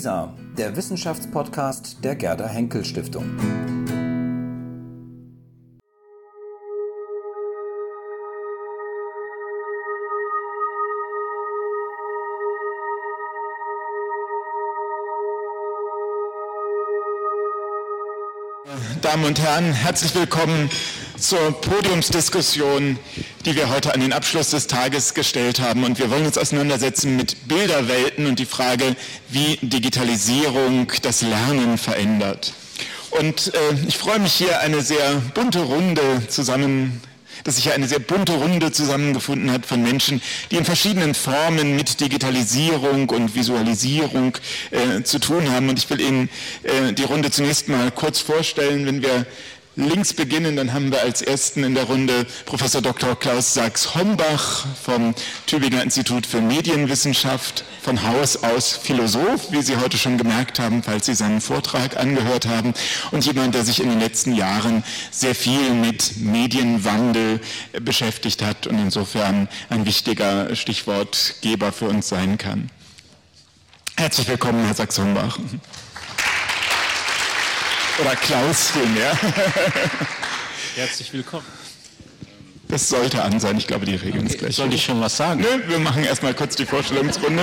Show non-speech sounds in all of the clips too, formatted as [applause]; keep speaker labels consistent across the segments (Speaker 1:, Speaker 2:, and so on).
Speaker 1: WISA, der Wissenschaftspodcast der Gerda Henkel Stiftung.
Speaker 2: Damen und Herren, herzlich willkommen zur Podiumsdiskussion, die wir heute an den Abschluss des Tages gestellt haben. Und wir wollen uns auseinandersetzen mit Bilderwelten und die Frage, wie Digitalisierung das Lernen verändert. Und äh, ich freue mich hier eine sehr bunte Runde zusammen dass sich eine sehr bunte Runde zusammengefunden hat von Menschen, die in verschiedenen Formen mit Digitalisierung und Visualisierung äh, zu tun haben. Und ich will Ihnen äh, die Runde zunächst mal kurz vorstellen, wenn wir links beginnen, dann haben wir als ersten in der Runde Professor Dr. Klaus Sachs-Hombach vom Tübinger Institut für Medienwissenschaft, von Haus aus Philosoph, wie Sie heute schon gemerkt haben, falls Sie seinen Vortrag angehört haben, und jemand, der sich in den letzten Jahren sehr viel mit Medienwandel beschäftigt hat und insofern ein wichtiger Stichwortgeber für uns sein kann. Herzlich willkommen, Herr Sachs-Hombach. Oder Klaus vielmehr.
Speaker 3: Herzlich willkommen.
Speaker 2: Das sollte an sein, ich glaube, die Regeln okay, gleich.
Speaker 3: Soll ich schon was sagen?
Speaker 2: Nö, wir machen erstmal kurz die Vorstellungsrunde.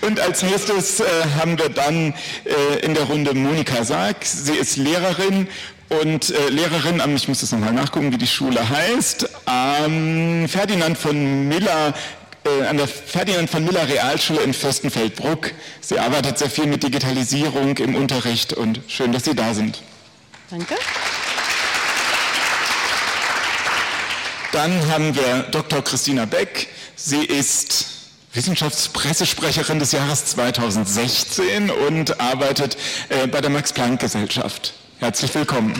Speaker 2: Und als nächstes äh, haben wir dann äh, in der Runde Monika Sarg. Sie ist Lehrerin und äh, Lehrerin am, ich muss das nochmal nachgucken, wie die Schule heißt, ähm, Ferdinand von Miller an der Ferdinand von Miller Realschule in Fürstenfeldbruck. Sie arbeitet sehr viel mit Digitalisierung im Unterricht und schön, dass Sie da sind.
Speaker 4: Danke.
Speaker 2: Dann haben wir Dr. Christina Beck. Sie ist Wissenschaftspressesprecherin des Jahres 2016 und arbeitet äh, bei der Max-Planck-Gesellschaft. Herzlich willkommen.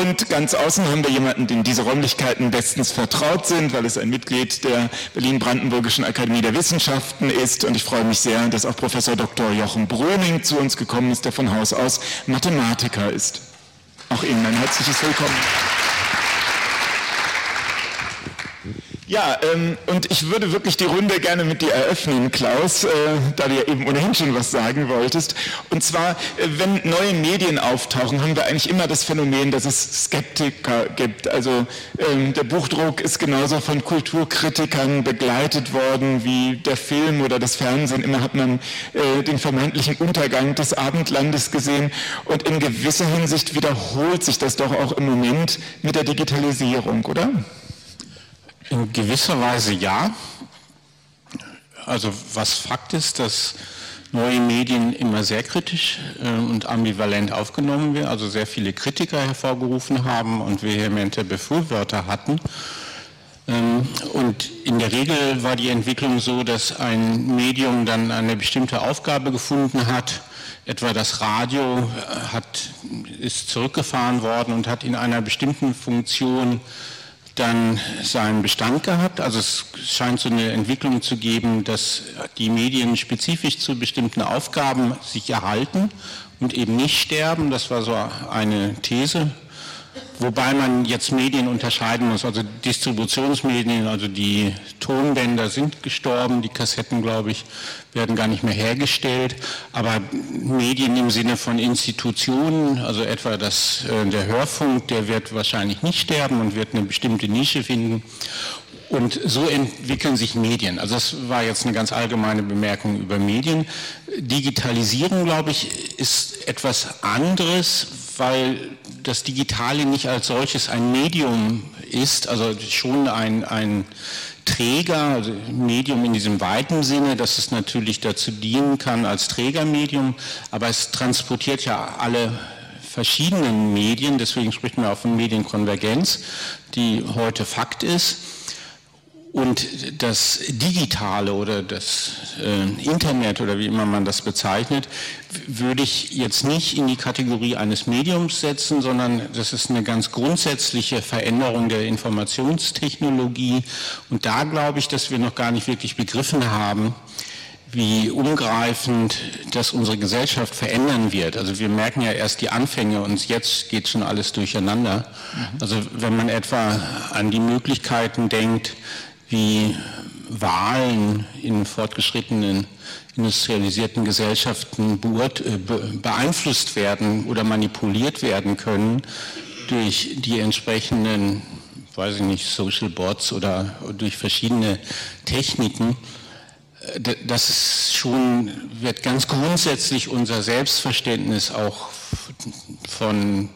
Speaker 2: Und ganz außen haben wir jemanden, dem diese Räumlichkeiten bestens vertraut sind, weil es ein Mitglied der Berlin-Brandenburgischen Akademie der Wissenschaften ist. Und ich freue mich sehr, dass auch Professor Dr. Jochen Bröning zu uns gekommen ist, der von Haus aus Mathematiker ist. Auch Ihnen ein herzliches Willkommen. Ja, ähm, und ich würde wirklich die Runde gerne mit dir eröffnen, Klaus, äh, da du ja eben ohnehin schon was sagen wolltest. Und zwar, äh, wenn neue Medien auftauchen, haben wir eigentlich immer das Phänomen, dass es Skeptiker gibt. Also ähm, der Buchdruck ist genauso von Kulturkritikern begleitet worden wie der Film oder das Fernsehen. Immer hat man äh, den vermeintlichen Untergang des Abendlandes gesehen. Und in gewisser Hinsicht wiederholt sich das doch auch im Moment mit der Digitalisierung, oder?
Speaker 3: In gewisser Weise ja. Also was Fakt ist, dass neue Medien immer sehr kritisch äh, und ambivalent aufgenommen werden, also sehr viele Kritiker hervorgerufen haben und vehemente Befürworter hatten. Ähm, und in der Regel war die Entwicklung so, dass ein Medium dann eine bestimmte Aufgabe gefunden hat, etwa das Radio äh, hat, ist zurückgefahren worden und hat in einer bestimmten Funktion dann seinen Bestand gehabt. Also es scheint so eine Entwicklung zu geben, dass die Medien spezifisch zu bestimmten Aufgaben sich erhalten und eben nicht sterben. Das war so eine These Wobei man jetzt Medien unterscheiden muss, also Distributionsmedien, also die Tonbänder sind gestorben, die Kassetten, glaube ich, werden gar nicht mehr hergestellt, aber Medien im Sinne von Institutionen, also etwa das, äh, der Hörfunk, der wird wahrscheinlich nicht sterben und wird eine bestimmte Nische finden. Und so entwickeln sich Medien. Also das war jetzt eine ganz allgemeine Bemerkung über Medien. Digitalisierung, glaube ich, ist etwas anderes, weil das Digitale nicht als solches ein Medium ist, also schon ein, ein Träger, also Medium in diesem weiten Sinne, dass es natürlich dazu dienen kann als Trägermedium, aber es transportiert ja alle verschiedenen Medien, deswegen spricht man auch von Medienkonvergenz, die heute Fakt ist. Und das Digitale oder das äh, Internet oder wie immer man das bezeichnet, würde ich jetzt nicht in die Kategorie eines Mediums setzen, sondern das ist eine ganz grundsätzliche Veränderung der Informationstechnologie. Und da glaube ich, dass wir noch gar nicht wirklich begriffen haben, wie umgreifend das unsere Gesellschaft verändern wird. Also wir merken ja erst die Anfänge und jetzt geht schon alles durcheinander. Mhm. Also wenn man etwa an die Möglichkeiten denkt, wie Wahlen in fortgeschrittenen industrialisierten Gesellschaften beeinflusst werden oder manipuliert werden können durch die entsprechenden, weiß ich nicht, Social Bots oder durch verschiedene Techniken, das ist schon, wird ganz grundsätzlich unser Selbstverständnis auch von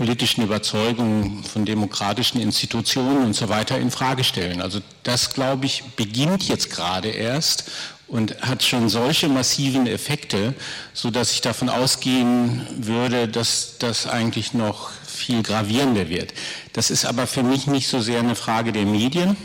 Speaker 3: politischen Überzeugungen, von demokratischen Institutionen und so weiter in Frage stellen. Also das, glaube ich, beginnt jetzt gerade erst und hat schon solche massiven Effekte, so dass ich davon ausgehen würde, dass das eigentlich noch viel gravierender wird. Das ist aber für mich nicht so sehr eine Frage der Medien,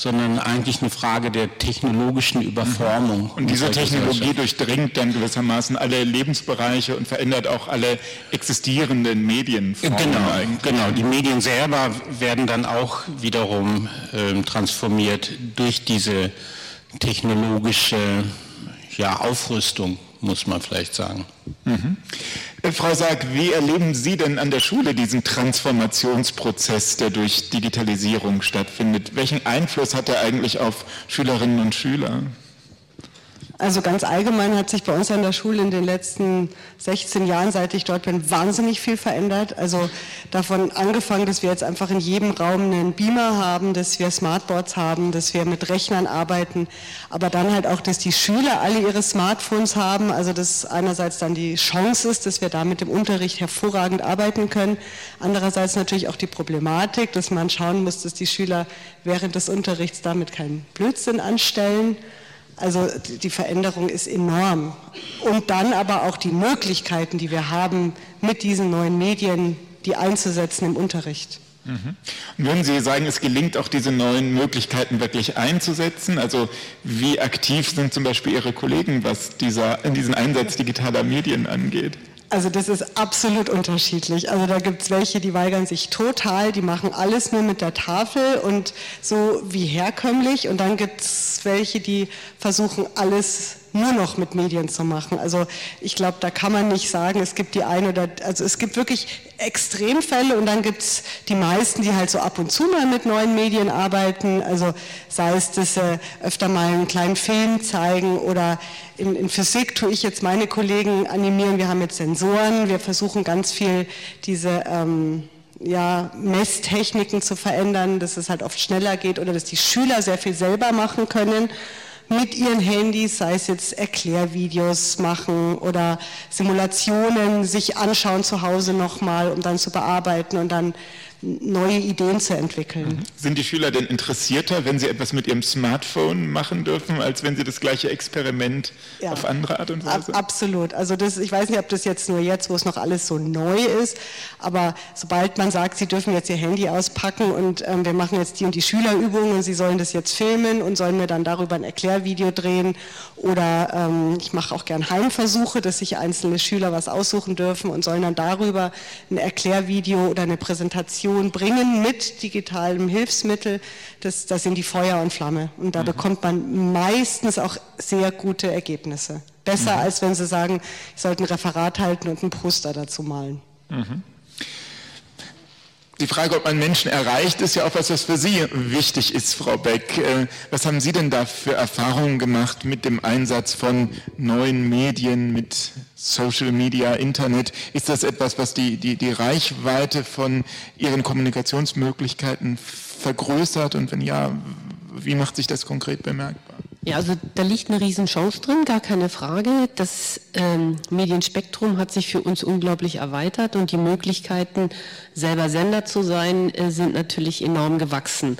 Speaker 3: sondern eigentlich eine Frage der technologischen Überformung.
Speaker 2: Und diese Technologie durchdringt dann gewissermaßen alle Lebensbereiche und verändert auch alle existierenden Medienformen.
Speaker 3: Genau, eigentlich. genau. Die Medien selber werden dann auch wiederum äh, transformiert durch diese technologische ja, Aufrüstung, muss man vielleicht sagen.
Speaker 2: Mhm. Äh, Frau Sarg, wie erleben Sie denn an der Schule diesen Transformationsprozess, der durch Digitalisierung stattfindet? Welchen Einfluss hat er eigentlich auf Schülerinnen und Schüler?
Speaker 4: Also ganz allgemein hat sich bei uns an der Schule in den letzten 16 Jahren, seit ich dort bin, wahnsinnig viel verändert. Also davon angefangen, dass wir jetzt einfach in jedem Raum einen Beamer haben, dass wir Smartboards haben, dass wir mit Rechnern arbeiten, aber dann halt auch, dass die Schüler alle ihre Smartphones haben. Also dass einerseits dann die Chance ist, dass wir da mit dem Unterricht hervorragend arbeiten können. Andererseits natürlich auch die Problematik, dass man schauen muss, dass die Schüler während des Unterrichts damit keinen Blödsinn anstellen. Also die Veränderung ist enorm. Und dann aber auch die Möglichkeiten, die wir haben, mit diesen neuen Medien, die einzusetzen im Unterricht.
Speaker 2: Mhm. Und würden Sie sagen, es gelingt auch diese neuen Möglichkeiten wirklich einzusetzen? Also wie aktiv sind zum Beispiel Ihre Kollegen, was dieser, diesen Einsatz digitaler Medien angeht?
Speaker 4: Also das ist absolut unterschiedlich. Also da gibt es welche, die weigern sich total, die machen alles nur mit der Tafel und so wie herkömmlich. Und dann gibt es welche, die versuchen alles nur noch mit Medien zu machen. Also ich glaube, da kann man nicht sagen, es gibt die eine oder, also es gibt wirklich Extremfälle und dann gibt es die meisten, die halt so ab und zu mal mit neuen Medien arbeiten. Also sei es, dass sie öfter mal einen kleinen Film zeigen oder in, in Physik tue ich jetzt meine Kollegen animieren. Wir haben jetzt Sensoren, wir versuchen ganz viel diese... Ähm, ja, Messtechniken zu verändern, dass es halt oft schneller geht oder dass die Schüler sehr viel selber machen können mit ihren Handys, sei es jetzt Erklärvideos machen oder Simulationen sich anschauen zu Hause nochmal, um dann zu bearbeiten und dann neue Ideen zu entwickeln. Mhm.
Speaker 2: Sind die Schüler denn interessierter, wenn sie etwas mit ihrem Smartphone machen dürfen, als wenn sie das gleiche Experiment ja. auf andere Art und Weise?
Speaker 4: Ab, absolut. Also das, ich weiß nicht, ob das jetzt nur jetzt, wo es noch alles so neu ist, aber sobald man sagt, sie dürfen jetzt ihr Handy auspacken und ähm, wir machen jetzt die und die Schülerübungen und sie sollen das jetzt filmen und sollen mir dann darüber ein Erklärvideo drehen oder ähm, ich mache auch gern Heimversuche, dass sich einzelne Schüler was aussuchen dürfen und sollen dann darüber ein Erklärvideo oder eine Präsentation Kommunikation bringen mit digitalem Hilfsmittel, das, das sind die Feuer und Flamme. Und da mhm. bekommt man meistens auch sehr gute Ergebnisse. Besser, mhm. als wenn Sie sagen, ich sollte ein Referat halten und ein Poster dazu malen. Mhm.
Speaker 2: Die Frage, ob man Menschen erreicht, ist ja auch was, was für Sie wichtig ist, Frau Beck. Äh, was haben Sie denn da für Erfahrungen gemacht mit dem Einsatz von neuen Medien, mit Social Media, Internet? Ist das etwas, was die, die, die Reichweite von Ihren Kommunikationsmöglichkeiten vergrößert? Und wenn ja, wie macht sich das konkret bemerkbar?
Speaker 5: Ja, also da liegt eine Riesenchance drin, gar keine Frage. Das ähm, Medienspektrum hat sich für uns unglaublich erweitert und die Möglichkeiten, selber Sender zu sein, äh, sind natürlich enorm gewachsen.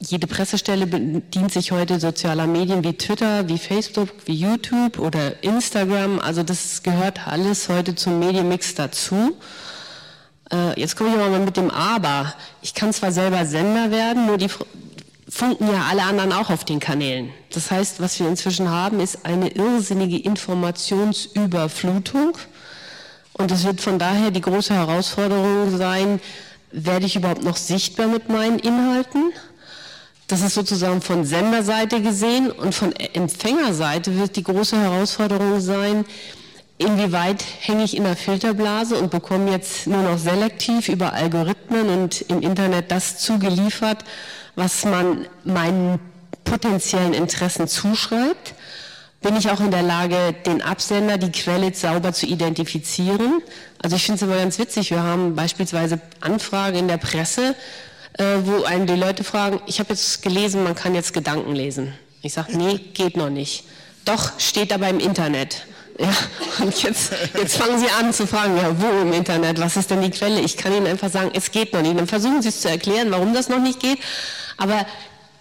Speaker 5: Jede Pressestelle bedient sich heute sozialer Medien wie Twitter, wie Facebook, wie YouTube oder Instagram. Also das gehört alles heute zum Medienmix dazu. Äh, jetzt komme ich mal mit dem Aber. Ich kann zwar selber Sender werden, nur die, funken ja alle anderen auch auf den Kanälen. Das heißt, was wir inzwischen haben, ist eine irrsinnige Informationsüberflutung. Und es wird von daher die große Herausforderung sein, werde ich überhaupt noch sichtbar mit meinen Inhalten? Das ist sozusagen von Senderseite gesehen und von Empfängerseite wird die große Herausforderung sein, inwieweit hänge ich in der Filterblase und bekomme jetzt nur noch selektiv über Algorithmen und im Internet das zugeliefert, was man meinen potenziellen Interessen zuschreibt, bin ich auch in der Lage, den Absender, die Quelle sauber zu identifizieren. Also ich finde es immer ganz witzig, wir haben beispielsweise Anfragen in der Presse, äh, wo einen die Leute fragen, ich habe jetzt gelesen, man kann jetzt Gedanken lesen. Ich sage, nee, geht noch nicht. Doch, steht aber im Internet. Ja, und jetzt, jetzt fangen Sie an zu fragen, ja, wo im Internet, was ist denn die Quelle? Ich kann Ihnen einfach sagen, es geht noch nicht. Dann versuchen Sie es zu erklären, warum das noch nicht geht. Aber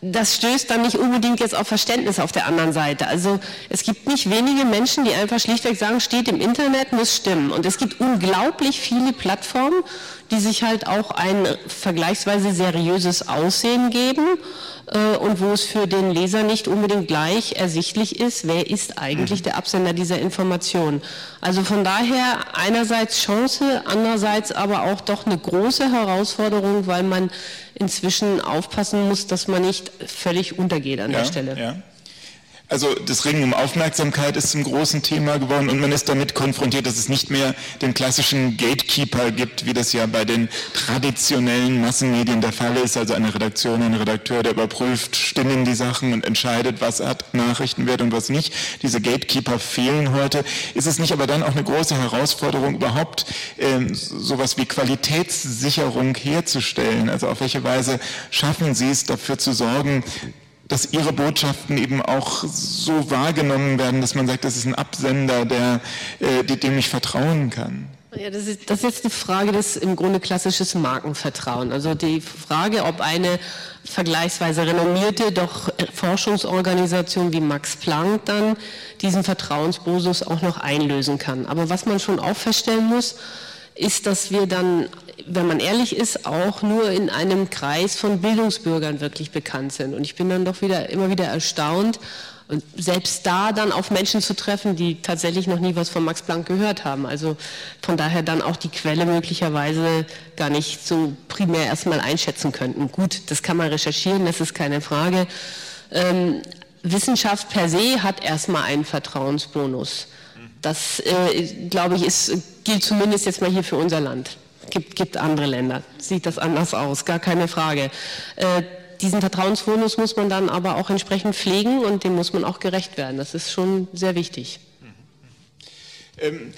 Speaker 5: das stößt dann nicht unbedingt jetzt auf Verständnis auf der anderen Seite. Also es gibt nicht wenige Menschen, die einfach schlichtweg sagen, steht im Internet, muss stimmen. Und es gibt unglaublich viele Plattformen, die sich halt auch ein vergleichsweise seriöses Aussehen geben äh, und wo es für den Leser nicht unbedingt gleich ersichtlich ist, wer ist eigentlich der Absender dieser Information. Also von daher einerseits Chance, andererseits aber auch doch eine große Herausforderung, weil man inzwischen aufpassen muss, dass man nicht völlig untergeht an
Speaker 2: ja,
Speaker 5: der Stelle.
Speaker 2: Ja. Also das Ringen um Aufmerksamkeit ist zum großen Thema geworden und man ist damit konfrontiert, dass es nicht mehr den klassischen Gatekeeper gibt, wie das ja bei den traditionellen Massenmedien der Fall ist, also eine Redaktion, ein Redakteur, der überprüft, stimmen die Sachen und entscheidet, was Art Nachrichten wird und was nicht. Diese Gatekeeper fehlen heute. Ist es nicht aber dann auch eine große Herausforderung, überhaupt ähm, sowas wie Qualitätssicherung herzustellen? Also auf welche Weise schaffen Sie es, dafür zu sorgen, dass ihre Botschaften eben auch so wahrgenommen werden, dass man sagt, das ist ein Absender, der, äh, dem ich vertrauen kann.
Speaker 5: Ja, das ist, das ist jetzt eine Frage des im Grunde klassisches Markenvertrauen. Also die Frage, ob eine vergleichsweise renommierte, doch Forschungsorganisation wie Max Planck dann diesen Vertrauensbonus auch noch einlösen kann. Aber was man schon auch feststellen muss, ist, dass wir dann wenn man ehrlich ist, auch nur in einem Kreis von Bildungsbürgern wirklich bekannt sind. Und ich bin dann doch wieder immer wieder erstaunt, selbst da dann auf Menschen zu treffen, die tatsächlich noch nie was von Max Planck gehört haben. Also von daher dann auch die Quelle möglicherweise gar nicht so primär erstmal einschätzen könnten. Gut, das kann man recherchieren, das ist keine Frage. Ähm, Wissenschaft per se hat erstmal einen Vertrauensbonus. Das, äh, glaube ich, ist, gilt zumindest jetzt mal hier für unser Land gibt, gibt andere Länder, sieht das anders aus, gar keine Frage. Äh, diesen Vertrauensbonus muss man dann aber auch entsprechend pflegen und dem muss man auch gerecht werden. Das ist schon sehr wichtig.
Speaker 2: Ähm,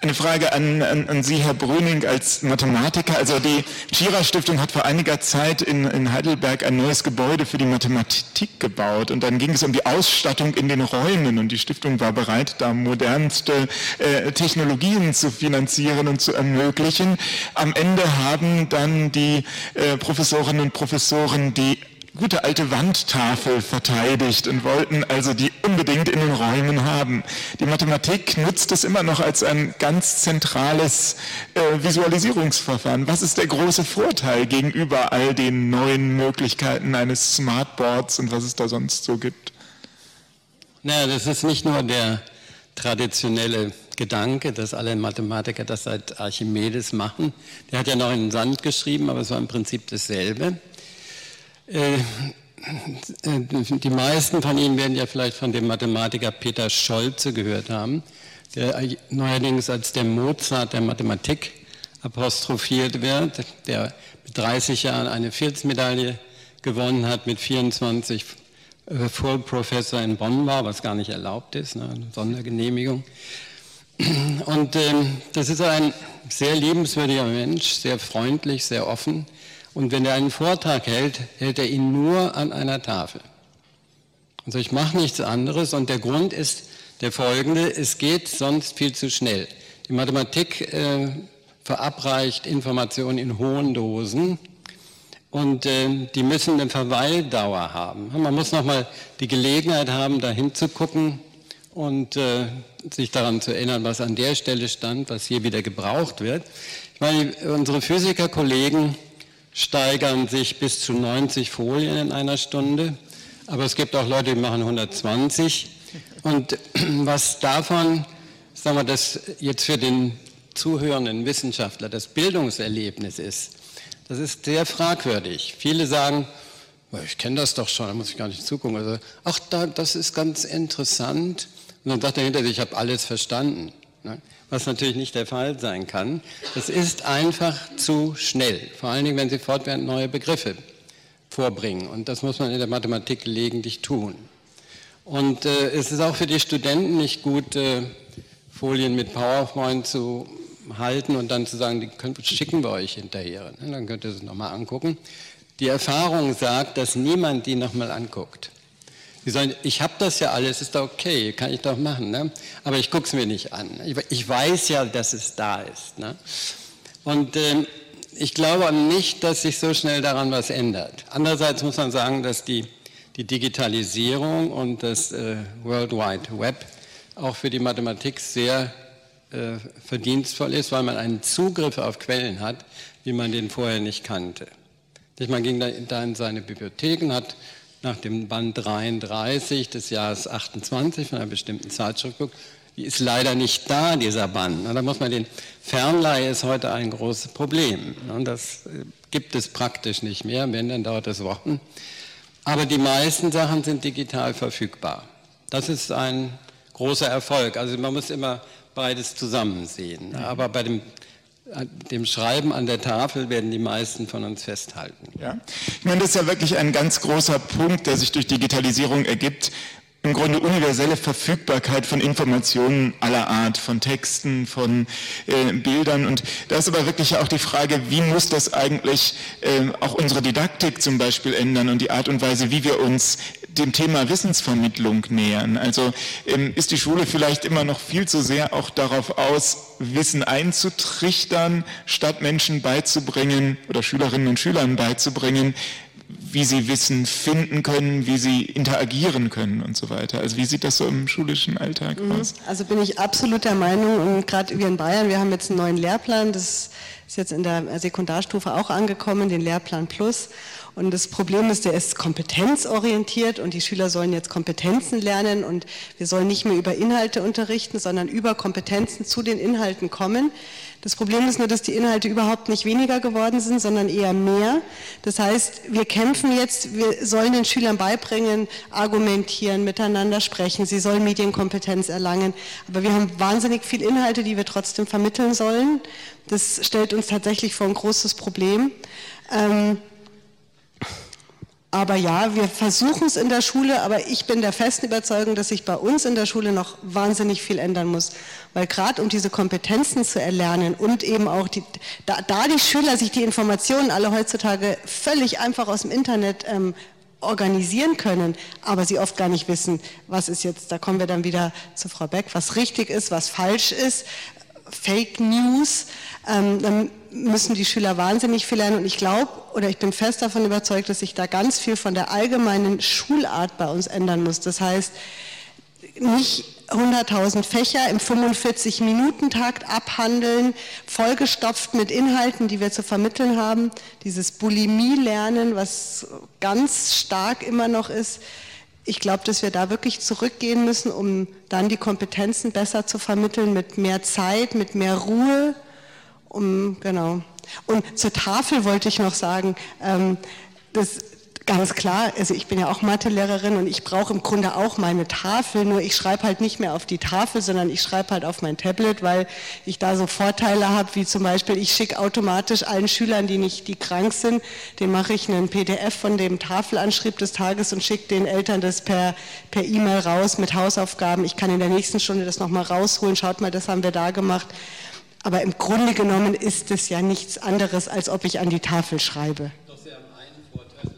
Speaker 2: eine Frage an, an, an, Sie, Herr Brüning, als Mathematiker. Also die Schira-Stiftung hat vor einiger Zeit in, in, Heidelberg ein neues Gebäude für die Mathematik gebaut. Und dann ging es um die Ausstattung in den Räumen. Und die Stiftung war bereit, da modernste äh, Technologien zu finanzieren und zu ermöglichen. Am Ende haben dann die äh, Professorinnen und Professoren die gute alte Wandtafel verteidigt und wollten also die unbedingt in den Räumen haben. Die Mathematik nutzt es immer noch als ein ganz zentrales äh, Visualisierungsverfahren. Was ist der große Vorteil gegenüber all den neuen Möglichkeiten eines Smartboards und was es da sonst so gibt?
Speaker 6: Naja, das ist nicht nur der traditionelle Gedanke, dass alle Mathematiker das seit Archimedes machen. Der hat ja noch in den Sand geschrieben, aber es war im Prinzip dasselbe. Äh, die meisten von Ihnen werden ja vielleicht von dem Mathematiker Peter Scholze gehört haben, der neuerdings als der Mozart der Mathematik apostrophiert wird, der mit 30 Jahren eine Fields-Medaille gewonnen hat, mit 24 äh, Full Professor in Bonn war, was gar nicht erlaubt ist, ne, eine Sondergenehmigung. Und ähm, das ist ein sehr liebenswürdiger Mensch, sehr freundlich, sehr offen und wenn er einen Vortrag hält, hält er ihn nur an einer Tafel. Also ich mache nichts anderes und der Grund ist der folgende, es geht sonst viel zu schnell. Die Mathematik äh, verabreicht Informationen in hohen Dosen und äh, die müssen eine Verweildauer haben. Man muss nochmal die Gelegenheit haben, da hinzugucken und äh, sich daran zu erinnern, was an der Stelle stand, was hier wieder gebraucht wird. Ich meine, unsere Physikerkollegen steigern sich bis zu 90 Folien in einer Stunde. Aber es gibt auch Leute, die machen 120. Und [clears throat] was davon, sagen wir, das jetzt für den zuhörenden Wissenschaftler das Bildungserlebnis ist, das ist sehr fragwürdig. Viele sagen, ich kenne das doch schon, da muss ich gar nicht zugucken. Also, ach, da, das ist ganz interessant. Und dann sagt er hinter sich, ich habe alles verstanden. Ne? was natürlich nicht der Fall sein kann. Das ist einfach zu schnell, vor allen Dingen, wenn Sie fortwährend neue Begriffe vorbringen. Und das muss man in der Mathematik gelegentlich tun. Und äh, es ist auch für die Studenten nicht gut, äh, Folien mit PowerPoint zu halten und dann zu sagen, die können, schicken wir euch hinterher. Ne? Dann könnt ihr es nochmal angucken. Die Erfahrung sagt, dass niemand die nochmal anguckt. Die sagen, ich habe das ja alles, ist doch okay, kann ich doch machen. Ne? Aber ich gucke es mir nicht an. Ich, weiß ja, dass es da ist. Ne? Und äh, ich glaube nicht, dass sich so schnell daran was ändert. Andererseits muss man sagen, dass die, die Digitalisierung und das äh, World Wide Web auch für die Mathematik sehr äh, verdienstvoll ist, weil man einen Zugriff auf Quellen hat, wie man den vorher nicht kannte. Man ging da in seine Bibliotheken, hat nach dem Band 33 des Jahres 28 von einer bestimmten Zeitschrift geguckt, die ist leider nicht da, dieser Band. Da muss man den Fernleihe ist heute ein großes Problem. Und das äh, gibt es praktisch nicht mehr, wenn, dann dauert es Wochen. Aber die meisten Sachen sind digital verfügbar. Das ist ein großer Erfolg. Also man muss immer beides zusammen sehen. Aber bei dem dem Schreiben an der Tafel werden die meisten von uns festhalten.
Speaker 2: Ja. Ich meine, das ist ja wirklich ein ganz großer Punkt, der sich durch Digitalisierung ergibt im Grunde universelle Verfügbarkeit von Informationen aller Art, von Texten, von äh, Bildern. Und da ist aber wirklich auch die Frage, wie muss das eigentlich äh, auch unsere Didaktik zum Beispiel ändern und die Art und Weise, wie wir uns dem Thema Wissensvermittlung nähern. Also ähm, ist die Schule vielleicht immer noch viel zu sehr auch darauf aus, Wissen einzutrichtern, statt Menschen beizubringen oder Schülerinnen und Schülern beizubringen, wie sie Wissen finden können, wie sie interagieren können und so weiter. Also wie sieht das so im schulischen Alltag mhm. aus?
Speaker 4: Also bin ich absolut der Meinung und gerade wir in Bayern, wir haben jetzt einen neuen Lehrplan, das ist jetzt in der Sekundarstufe auch angekommen, den Lehrplan Plus. Und das Problem ist, der ist kompetenzorientiert und die Schüler sollen jetzt Kompetenzen lernen und wir sollen nicht mehr über Inhalte unterrichten, sondern über Kompetenzen zu den Inhalten kommen. Das Problem ist nur, dass die Inhalte überhaupt nicht weniger geworden sind, sondern eher mehr. Das heißt, wir kämpfen jetzt, wir sollen den Schülern beibringen, argumentieren, miteinander sprechen, sie sollen Medienkompetenz erlangen. Aber wir haben wahnsinnig viele Inhalte, die wir trotzdem vermitteln sollen. Das stellt uns tatsächlich vor ein großes Problem. Ähm, aber ja, wir versuchen es in der Schule, aber ich bin der festen Überzeugung, dass sich bei uns in der Schule noch wahnsinnig viel ändern muss. Weil gerade um diese Kompetenzen zu erlernen und eben auch, die, da, da, die Schüler sich die Informationen alle heutzutage völlig einfach aus dem Internet ähm, organisieren können, aber sie oft gar nicht wissen, was ist jetzt, da kommen wir dann wieder zu Frau Beck, was richtig ist, was falsch ist, Fake News, ähm, müssen die Schüler wahnsinnig viel lernen. Und ich glaube oder ich bin fest davon überzeugt, dass sich da ganz viel von der allgemeinen Schulart bei uns ändern muss. Das heißt, nicht 100.000 Fächer im 45-Minuten-Takt abhandeln, vollgestopft mit Inhalten, die wir zu vermitteln haben. Dieses Bulimie-Lernen, was ganz stark immer noch ist. Ich glaube, dass wir da wirklich zurückgehen müssen, um dann die Kompetenzen besser zu vermitteln, mit mehr Zeit, mit mehr Ruhe, um, genau. Und zur Tafel wollte ich noch sagen, ähm, das ganz klar, also ich bin ja auch Mathelehrerin und ich brauche im Grunde auch meine Tafel, nur ich schreibe halt nicht mehr auf die Tafel, sondern ich schreibe halt auf mein Tablet, weil ich da so Vorteile habe, wie zum Beispiel, ich schicke automatisch allen Schülern, die nicht, die krank sind, den mache ich einen PDF von dem Tafelanschrieb des Tages und schicke den Eltern das per per E-Mail raus mit Hausaufgaben. Ich kann in der nächsten Stunde das nochmal rausholen, schaut mal, das haben wir da gemacht. Aber im Grunde genommen ist es ja nichts anderes, als ob ich an die Tafel schreibe. Doch Sie haben einen Vorteil,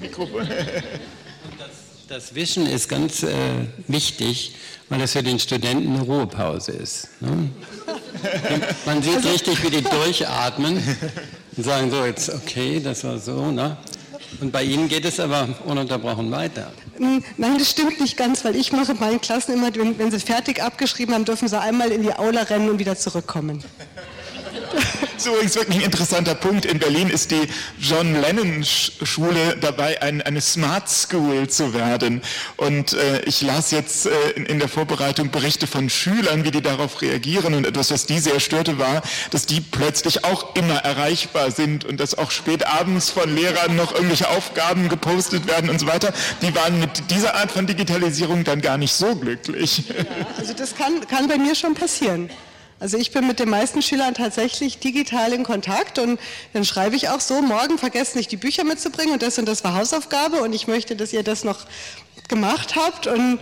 Speaker 6: Mikrofon. Das, das Wischen ist ganz äh, wichtig, weil das für den Studenten eine Ruhepause ist. Ne? Man sieht also, richtig, wie die durchatmen und sagen so, jetzt okay, das war so. Ne? Und bei Ihnen geht es aber ununterbrochen weiter.
Speaker 4: Hm, nein, das stimmt nicht ganz, weil ich mache meinen Klassen immer, wenn, wenn sie fertig abgeschrieben haben, dürfen sie einmal in die Aula rennen und wieder zurückkommen. [laughs]
Speaker 2: Ist übrigens wirklich ein interessanter Punkt. In Berlin ist die John Lennon Schule dabei, ein, eine Smart School zu werden. Und äh, ich las jetzt äh, in, in, der Vorbereitung Berichte von Schülern, wie die darauf reagieren. Und etwas, was die sehr störte, war, dass die plötzlich auch immer erreichbar sind und dass auch spät abends von Lehrern noch irgendwelche Aufgaben gepostet werden und so weiter. Die waren mit dieser Art von Digitalisierung dann gar nicht so glücklich.
Speaker 4: Ja, also das kann, kann bei mir schon passieren. Also ich bin mit den meisten Schülern tatsächlich digital in Kontakt und dann schreibe ich auch so, morgen vergesst nicht die Bücher mitzubringen und das und das war Hausaufgabe und ich möchte, dass ihr das noch gemacht habt und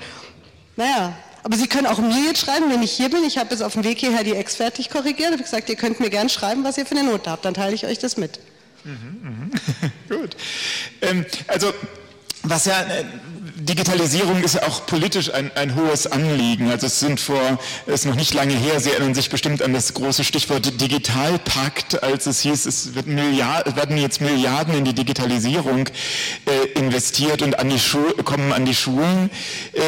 Speaker 4: naja, aber Sie können auch mir jetzt schreiben, wenn ich hier bin. Ich habe jetzt auf dem Weg hierher die Ex fertig korrigiert. Ich gesagt, ihr könnt mir gern schreiben, was ihr für eine Note habt. Dann teile ich euch das mit. Mhm,
Speaker 2: mh. [laughs] Gut. Ähm, also was ja äh, Digitalisierung ist ja auch politisch ein, ein hohes Anliegen. Also es sind vor, es ist noch nicht lange her, Sie erinnern sich bestimmt an das große Stichwort Digitalpakt, als es hieß, es wird Milliard, werden jetzt Milliarden in die Digitalisierung äh, investiert und an die Schul kommen an die Schulen. Äh,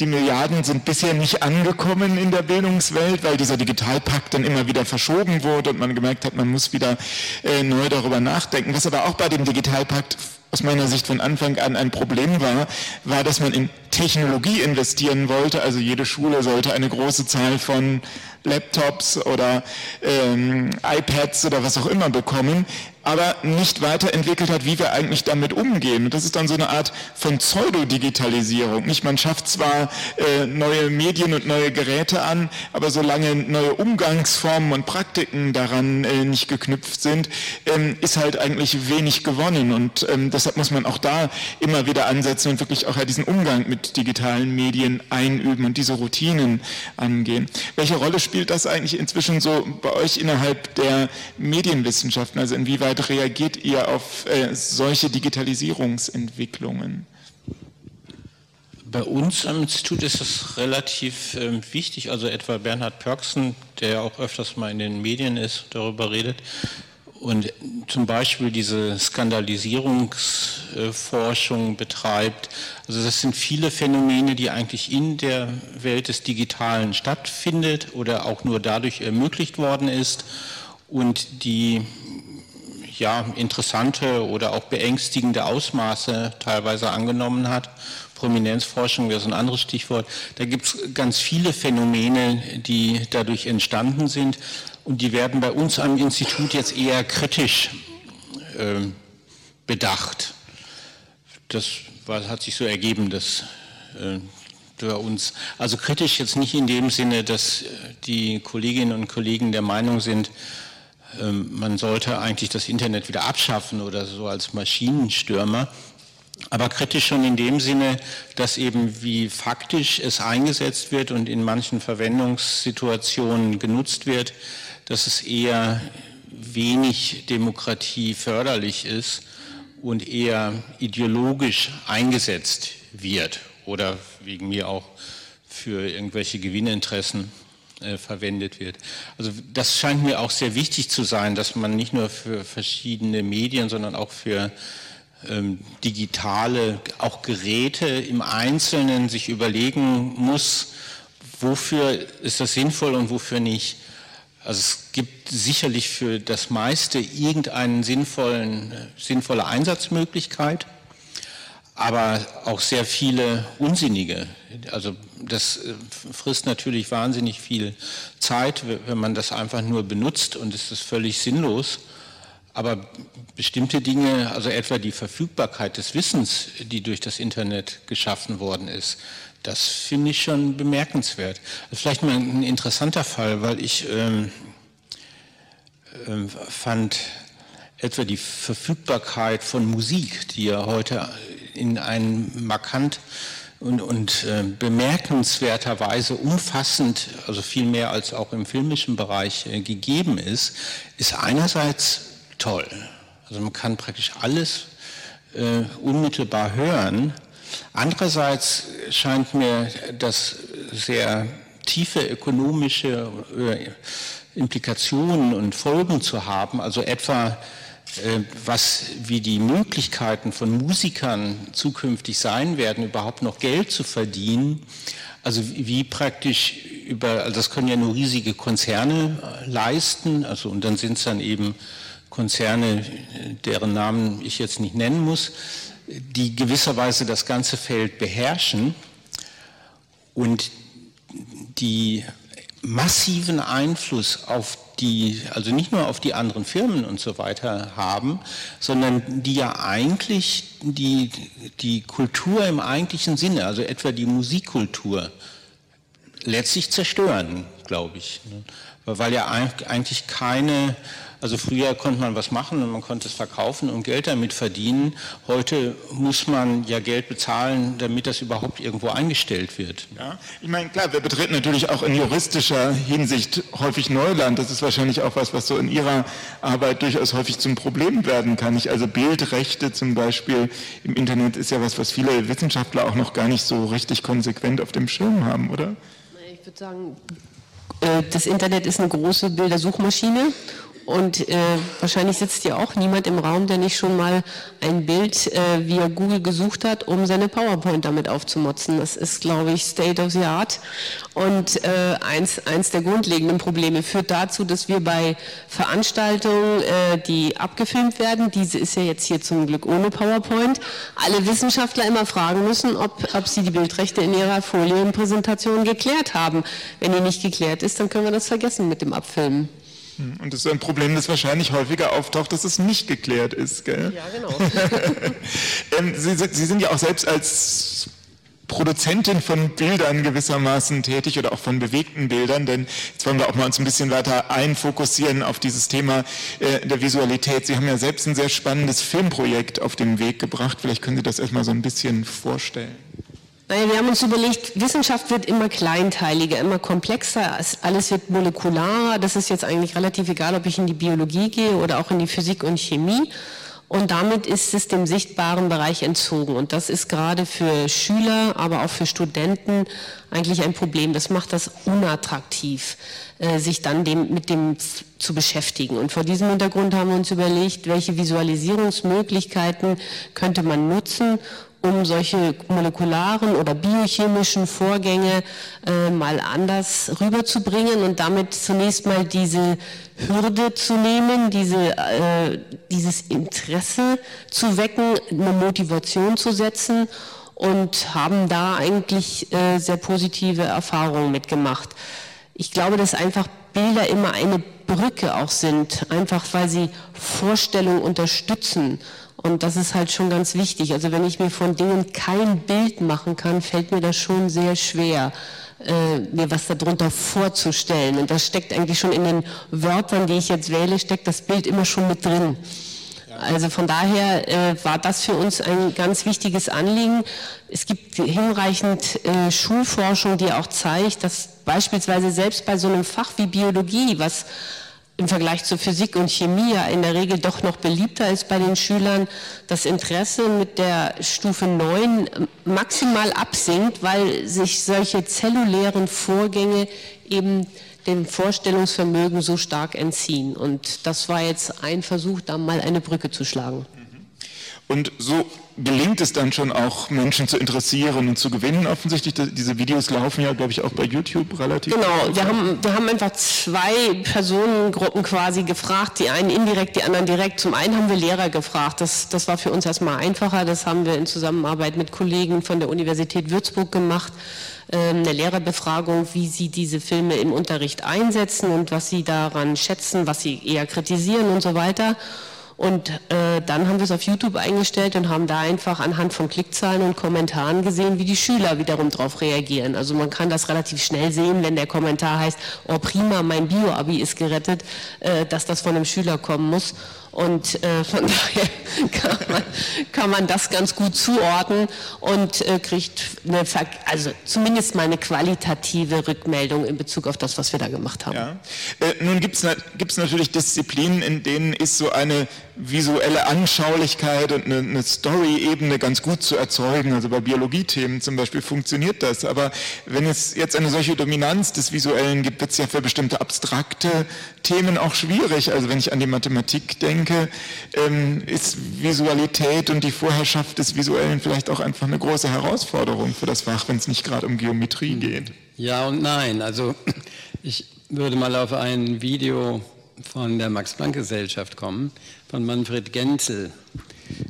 Speaker 2: die Milliarden sind bisher nicht angekommen in der Bildungswelt, weil dieser Digitalpakt dann immer wieder verschoben wurde und man gemerkt hat, man muss wieder äh, neu darüber nachdenken. Was aber auch bei dem Digitalpakt aus meiner Sicht von Anfang an ein Problem war, war, dass man in Technologie investieren wollte. Also jede Schule sollte eine große Zahl von Laptops oder ähm, iPads oder was auch immer bekommen aber nicht weiterentwickelt hat, wie wir eigentlich damit umgehen. Und das ist dann so eine Art von Pseudodigitalisierung. Man schafft zwar äh, neue Medien und neue Geräte an, aber solange neue Umgangsformen und Praktiken daran äh, nicht geknüpft sind, ähm, ist halt eigentlich wenig gewonnen. Und ähm, deshalb muss man auch da immer wieder ansetzen und wirklich auch diesen Umgang mit digitalen Medien einüben und diese Routinen angehen. Welche Rolle spielt das eigentlich inzwischen so bei euch innerhalb der Medienwissenschaften? Also inwieweit inwieweit reagiert ihr auf äh, solche Digitalisierungsentwicklungen?
Speaker 3: Bei uns am Institut ist es relativ äh, wichtig, also etwa Bernhard Pörksen, der auch öfters mal in den Medien ist, darüber redet, und zum Beispiel diese Skandalisierungsforschung betreibt. Also das sind viele Phänomene, die eigentlich in der Welt des Digitalen stattfindet oder auch nur dadurch ermöglicht worden ist und die ja, interessante oder auch beängstigende Ausmaße teilweise angenommen hat. Prominenzforschung wäre so ein anderes Stichwort. Da gibt es ganz viele Phänomene, die dadurch entstanden sind und die werden bei uns am Institut jetzt eher kritisch äh, bedacht. Das war, hat sich so ergeben, dass äh, bei uns, also kritisch jetzt nicht in dem Sinne, dass die Kolleginnen und Kollegen der Meinung sind, man sollte eigentlich das Internet wieder abschaffen oder so als Maschinenstürmer. Aber kritisch schon in dem Sinne, dass eben wie faktisch es eingesetzt wird und in manchen Verwendungssituationen genutzt wird, dass es eher wenig Demokratie förderlich ist und eher ideologisch eingesetzt wird oder wegen mir auch für irgendwelche Gewinninteressen verwendet wird. Also das scheint mir auch sehr wichtig zu sein, dass man nicht nur für verschiedene Medien, sondern auch für ähm, digitale, auch Geräte im Einzelnen sich überlegen muss, wofür ist das sinnvoll und wofür nicht. Also es gibt sicherlich für das meiste irgendeine sinnvollen, sinnvolle Einsatzmöglichkeit aber auch sehr viele unsinnige. Also das äh, frisst natürlich wahnsinnig viel Zeit, wenn man das einfach nur benutzt und es ist völlig sinnlos. Aber bestimmte Dinge, also etwa die Verfügbarkeit des Wissens, die durch das Internet geschaffen worden ist, das finde ich schon bemerkenswert. Vielleicht mal ein interessanter Fall, weil ich ähm, ähm, fand etwa die Verfügbarkeit von Musik, die ja heute in einem markant und, und äh, bemerkenswerterweise umfassend, also viel mehr als auch im filmischen Bereich äh, gegeben ist, ist einerseits toll. Also man kann praktisch alles äh, unmittelbar hören. Andererseits scheint mir das sehr tiefe ökonomische äh, Implikationen und Folgen zu haben. Also etwa was, wie die Möglichkeiten von Musikern zukünftig sein werden, überhaupt noch Geld zu verdienen. Also wie praktisch über, also das können ja nur riesige Konzerne äh, leisten, also und dann sind es dann eben Konzerne, deren Namen ich jetzt nicht nennen muss, die gewisserweise das ganze Feld beherrschen und die massiven Einfluss auf die, also nicht nur auf die anderen Firmen und so weiter haben, sondern die ja eigentlich die, die Kultur im eigentlichen Sinne, also etwa die Musikkultur, letztlich zerstören, glaube ich. weil ja eigentlich keine also früher konnte man was machen und man konnte es verkaufen und Geld damit verdienen. Heute muss man ja Geld bezahlen, damit das überhaupt irgendwo eingestellt wird.
Speaker 2: Ja, ich meine, klar, wir betreten natürlich auch in juristischer Hinsicht häufig Neuland. Das ist wahrscheinlich auch was, was so in Ihrer Arbeit durchaus häufig zum Problem werden kann. Ich, also Bildrechte zum Beispiel im Internet ist ja was, was viele Wissenschaftler auch noch gar nicht so richtig konsequent auf dem Schirm haben, oder?
Speaker 5: Ich würde sagen, äh, das Internet ist eine große Bildersuchmaschine und äh, wahrscheinlich sitzt ja auch niemand im Raum, der nicht schon mal ein Bild äh, via Google gesucht hat, um seine PowerPoint damit aufzumotzen. Das ist, glaube ich, State of the Art. Und äh, eins, eins der grundlegenden Probleme führt dazu, dass wir bei Veranstaltungen, äh, die abgefilmt werden, diese ist ja jetzt hier zum Glück ohne PowerPoint, alle Wissenschaftler immer fragen müssen, ob, ob sie die Bildrechte in ihrer Folienpräsentation geklärt haben. Wenn die nicht geklärt ist, dann können wir das vergessen mit dem Abfilmen.
Speaker 2: Hm, und das ist ein Problem, das wahrscheinlich häufiger auftaucht, dass es nicht geklärt ist. Gell?
Speaker 5: Ja, genau. [laughs]
Speaker 2: Ähm, Sie, Sie sind ja auch selbst als Produzentin von Bildern gewissermaßen tätig oder auch von bewegten Bildern, denn jetzt wollen wir auch mal uns ein bisschen weiter einfokussieren auf dieses Thema äh, der Visualität. Sie haben ja selbst ein sehr spannendes Filmprojekt auf den Weg gebracht. Vielleicht können Sie das erstmal so ein bisschen vorstellen.
Speaker 5: Naja, wir haben uns überlegt, Wissenschaft wird immer kleinteiliger, immer komplexer, alles wird molekularer. Das ist jetzt eigentlich relativ egal, ob ich in die Biologie gehe oder auch in die Physik und Chemie. Und damit ist es dem sichtbaren Bereich entzogen. Und das ist gerade für Schüler, aber auch für Studenten eigentlich ein Problem. Das macht das unattraktiv, äh, sich dann dem, mit dem zu beschäftigen. Und vor diesem Hintergrund haben wir uns überlegt, welche Visualisierungsmöglichkeiten könnte man nutzen, um solche molekularen oder biochemischen Vorgänge äh, mal anders rüberzubringen und damit zunächst mal diese Hürde zu nehmen, diese, äh, dieses Interesse zu wecken, eine Motivation zu setzen und haben da eigentlich äh, sehr positive Erfahrungen mitgemacht. Ich glaube, dass einfach Bilder immer eine Brücke auch sind, einfach weil sie Vorstellungen unterstützen und das ist halt schon ganz wichtig. Also wenn ich mir von Dingen kein Bild machen kann, fällt mir das schon sehr schwer, äh, mir was darunter vorzustellen. Und das steckt eigentlich schon in den Wörtern, die ich jetzt wähle, steckt das Bild immer schon mit drin. Also von daher äh, war das für uns ein ganz wichtiges Anliegen. Es gibt hinreichend äh, Schulforschung, die auch zeigt, dass beispielsweise selbst bei so einem Fach wie Biologie, was im Vergleich zu Physik und Chemie ja in der Regel doch noch beliebter ist bei den Schülern, das Interesse mit der Stufe 9 maximal absinkt, weil sich solche zellulären Vorgänge eben dem Vorstellungsvermögen so stark entziehen. Und das war jetzt ein Versuch, da mal eine Brücke zu schlagen.
Speaker 2: Und so gelingt es dann schon auch, Menschen zu interessieren und zu gewinnen. Offensichtlich, diese Videos laufen ja, glaube ich, auch bei YouTube relativ.
Speaker 5: Genau, wir haben, wir haben einfach zwei Personengruppen quasi gefragt, die einen indirekt, die anderen direkt. Zum einen haben wir Lehrer gefragt, das, das war für uns erstmal einfacher, das haben wir in Zusammenarbeit mit Kollegen von der Universität Würzburg gemacht ähm, eine Lehrerbefragung, wie sie diese Filme im Unterricht einsetzen und was sie daran schätzen, was sie eher kritisieren und so weiter. Und äh, dann haben wir es auf YouTube eingestellt und haben da einfach anhand von Klickzahlen und Kommentaren gesehen, wie die Schüler wiederum darauf reagieren. Also man kann das relativ schnell sehen, wenn der Kommentar heißt, oh prima, mein Bio-Abi ist gerettet, äh, dass das von einem Schüler kommen muss. Und äh, von [laughs] daher kann man, kann man, das ganz gut zuordnen und äh, kriegt eine, also zumindest mal eine qualitative Rückmeldung in Bezug auf das, was wir da gemacht haben. Ja.
Speaker 2: Äh, nun gibt es natürlich Disziplinen, in denen ist so eine visuelle Anschaulichkeit und eine, eine Story-Ebene ganz gut zu erzeugen. Also bei Biologiethemen zum Beispiel funktioniert das. Aber wenn es jetzt eine solche Dominanz des Visuellen gibt, wird es ja für bestimmte abstrakte Themen auch schwierig. Also wenn ich an die Mathematik denke, ähm, ist Visualität und die Vorherrschaft des Visuellen vielleicht auch einfach eine große Herausforderung für das Fach, wenn es nicht gerade um Geometrie geht.
Speaker 6: Ja und nein. Also ich würde mal auf ein Video von der Max-Planck-Gesellschaft kommen, von Manfred Genzel,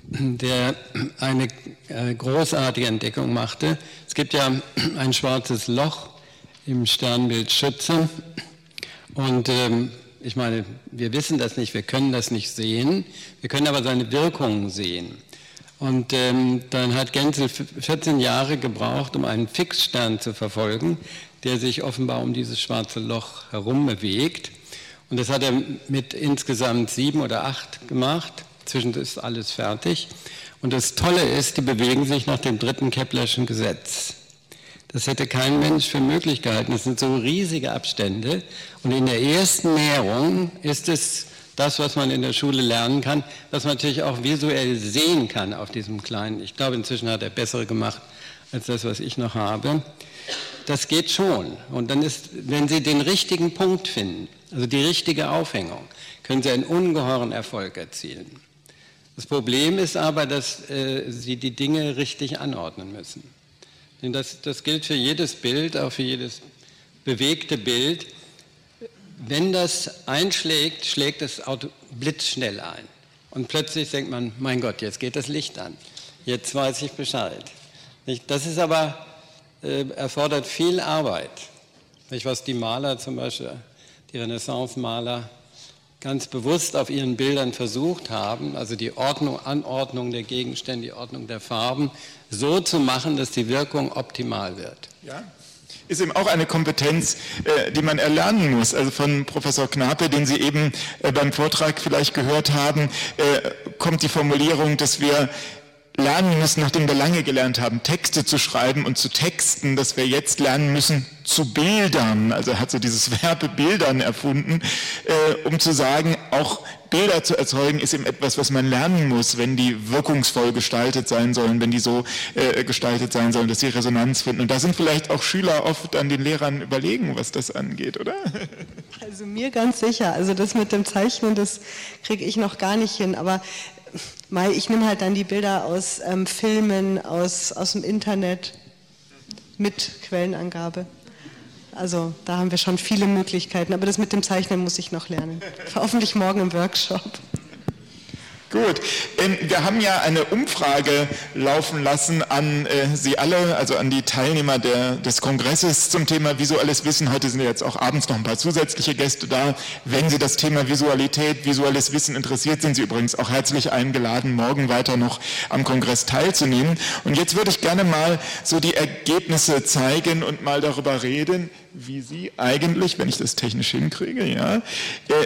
Speaker 6: der eine äh, großartige Entdeckung machte. Es gibt ja ein schwarzes Loch im Sternbild Schütze und ähm, ich meine, wir wissen das nicht, wir können das nicht sehen, wir können aber seine Wirkungen sehen. Und ähm, dann hat Genzel 14 Jahre gebraucht, um einen Fixstern zu verfolgen, der sich offenbar um dieses schwarze Loch herum bewegt. Und das hat er mit insgesamt sieben oder acht gemacht. Zwischen ist alles fertig. Und das Tolle ist, die bewegen sich nach dem dritten Keplerschen Gesetz. Das hätte kein Mensch für möglich gehalten. Das sind so riesige Abstände. Und in der ersten Näherung ist es das, was man in der Schule lernen kann, was man natürlich auch visuell sehen kann auf diesem kleinen. Ich glaube, inzwischen hat er bessere gemacht als das, was ich noch habe. Das geht schon. Und dann ist, wenn Sie den richtigen Punkt finden, also die richtige Aufhängung, können Sie einen ungeheuren Erfolg erzielen. Das Problem ist aber, dass äh, Sie die Dinge richtig anordnen müssen. Denn das, das gilt für jedes Bild, auch für jedes bewegte Bild. Wenn das einschlägt, schlägt es blitzschnell ein. Und plötzlich denkt man, mein Gott, jetzt geht das Licht an. Jetzt weiß ich Bescheid. Das ist aber, äh, erfordert viel Arbeit. Was die Maler zum Beispiel, die Renaissance-Maler, ganz bewusst auf ihren Bildern versucht haben, also die Ordnung, Anordnung der Gegenstände, die Ordnung der Farben, so zu machen, dass die Wirkung optimal wird.
Speaker 2: Ja, ist eben auch eine Kompetenz, äh, die man erlernen muss. Also von Professor Knape, den Sie eben äh, beim Vortrag vielleicht gehört haben, äh, kommt die Formulierung, dass wir lernen müssen, nachdem wir lange gelernt haben, Texte zu schreiben und zu texten, dass wir jetzt lernen müssen, zu Bildern. Also er hat so dieses [laughs] Verbe Bildern erfunden, äh, um zu sagen, auch Bilder zu erzeugen ist eben etwas, was man lernen muss, wenn die wirkungsvoll gestaltet sein sollen, wenn die so äh, gestaltet sein sollen, dass sie Resonanz finden. Und da sind vielleicht auch Schüler oft an den Lehrern überlegen, was das angeht, oder?
Speaker 4: Also mir ganz sicher. Also das mit dem Zeichnen, das kriege ich noch gar nicht hin. Aber Mai, ich nehme halt dann die Bilder aus ähm, Filmen, aus, aus dem Internet mit Quellenangabe. Also da haben wir schon viele Möglichkeiten, aber das mit dem Zeichnen muss ich noch lernen. Hoffentlich morgen im Workshop.
Speaker 2: Gut, ähm, wir haben ja eine Umfrage laufen lassen an äh, Sie alle, also an die Teilnehmer der, des Kongresses zum Thema visuelles Wissen. Heute sind ja jetzt auch abends noch ein paar zusätzliche Gäste da. Wenn Sie das Thema Visualität, visuelles Wissen interessiert, sind Sie übrigens auch herzlich eingeladen, morgen weiter noch am Kongress teilzunehmen. Und jetzt würde ich gerne mal so die Ergebnisse zeigen und mal darüber reden, wie Sie eigentlich, wenn ich das technisch hinkriege, ja, äh,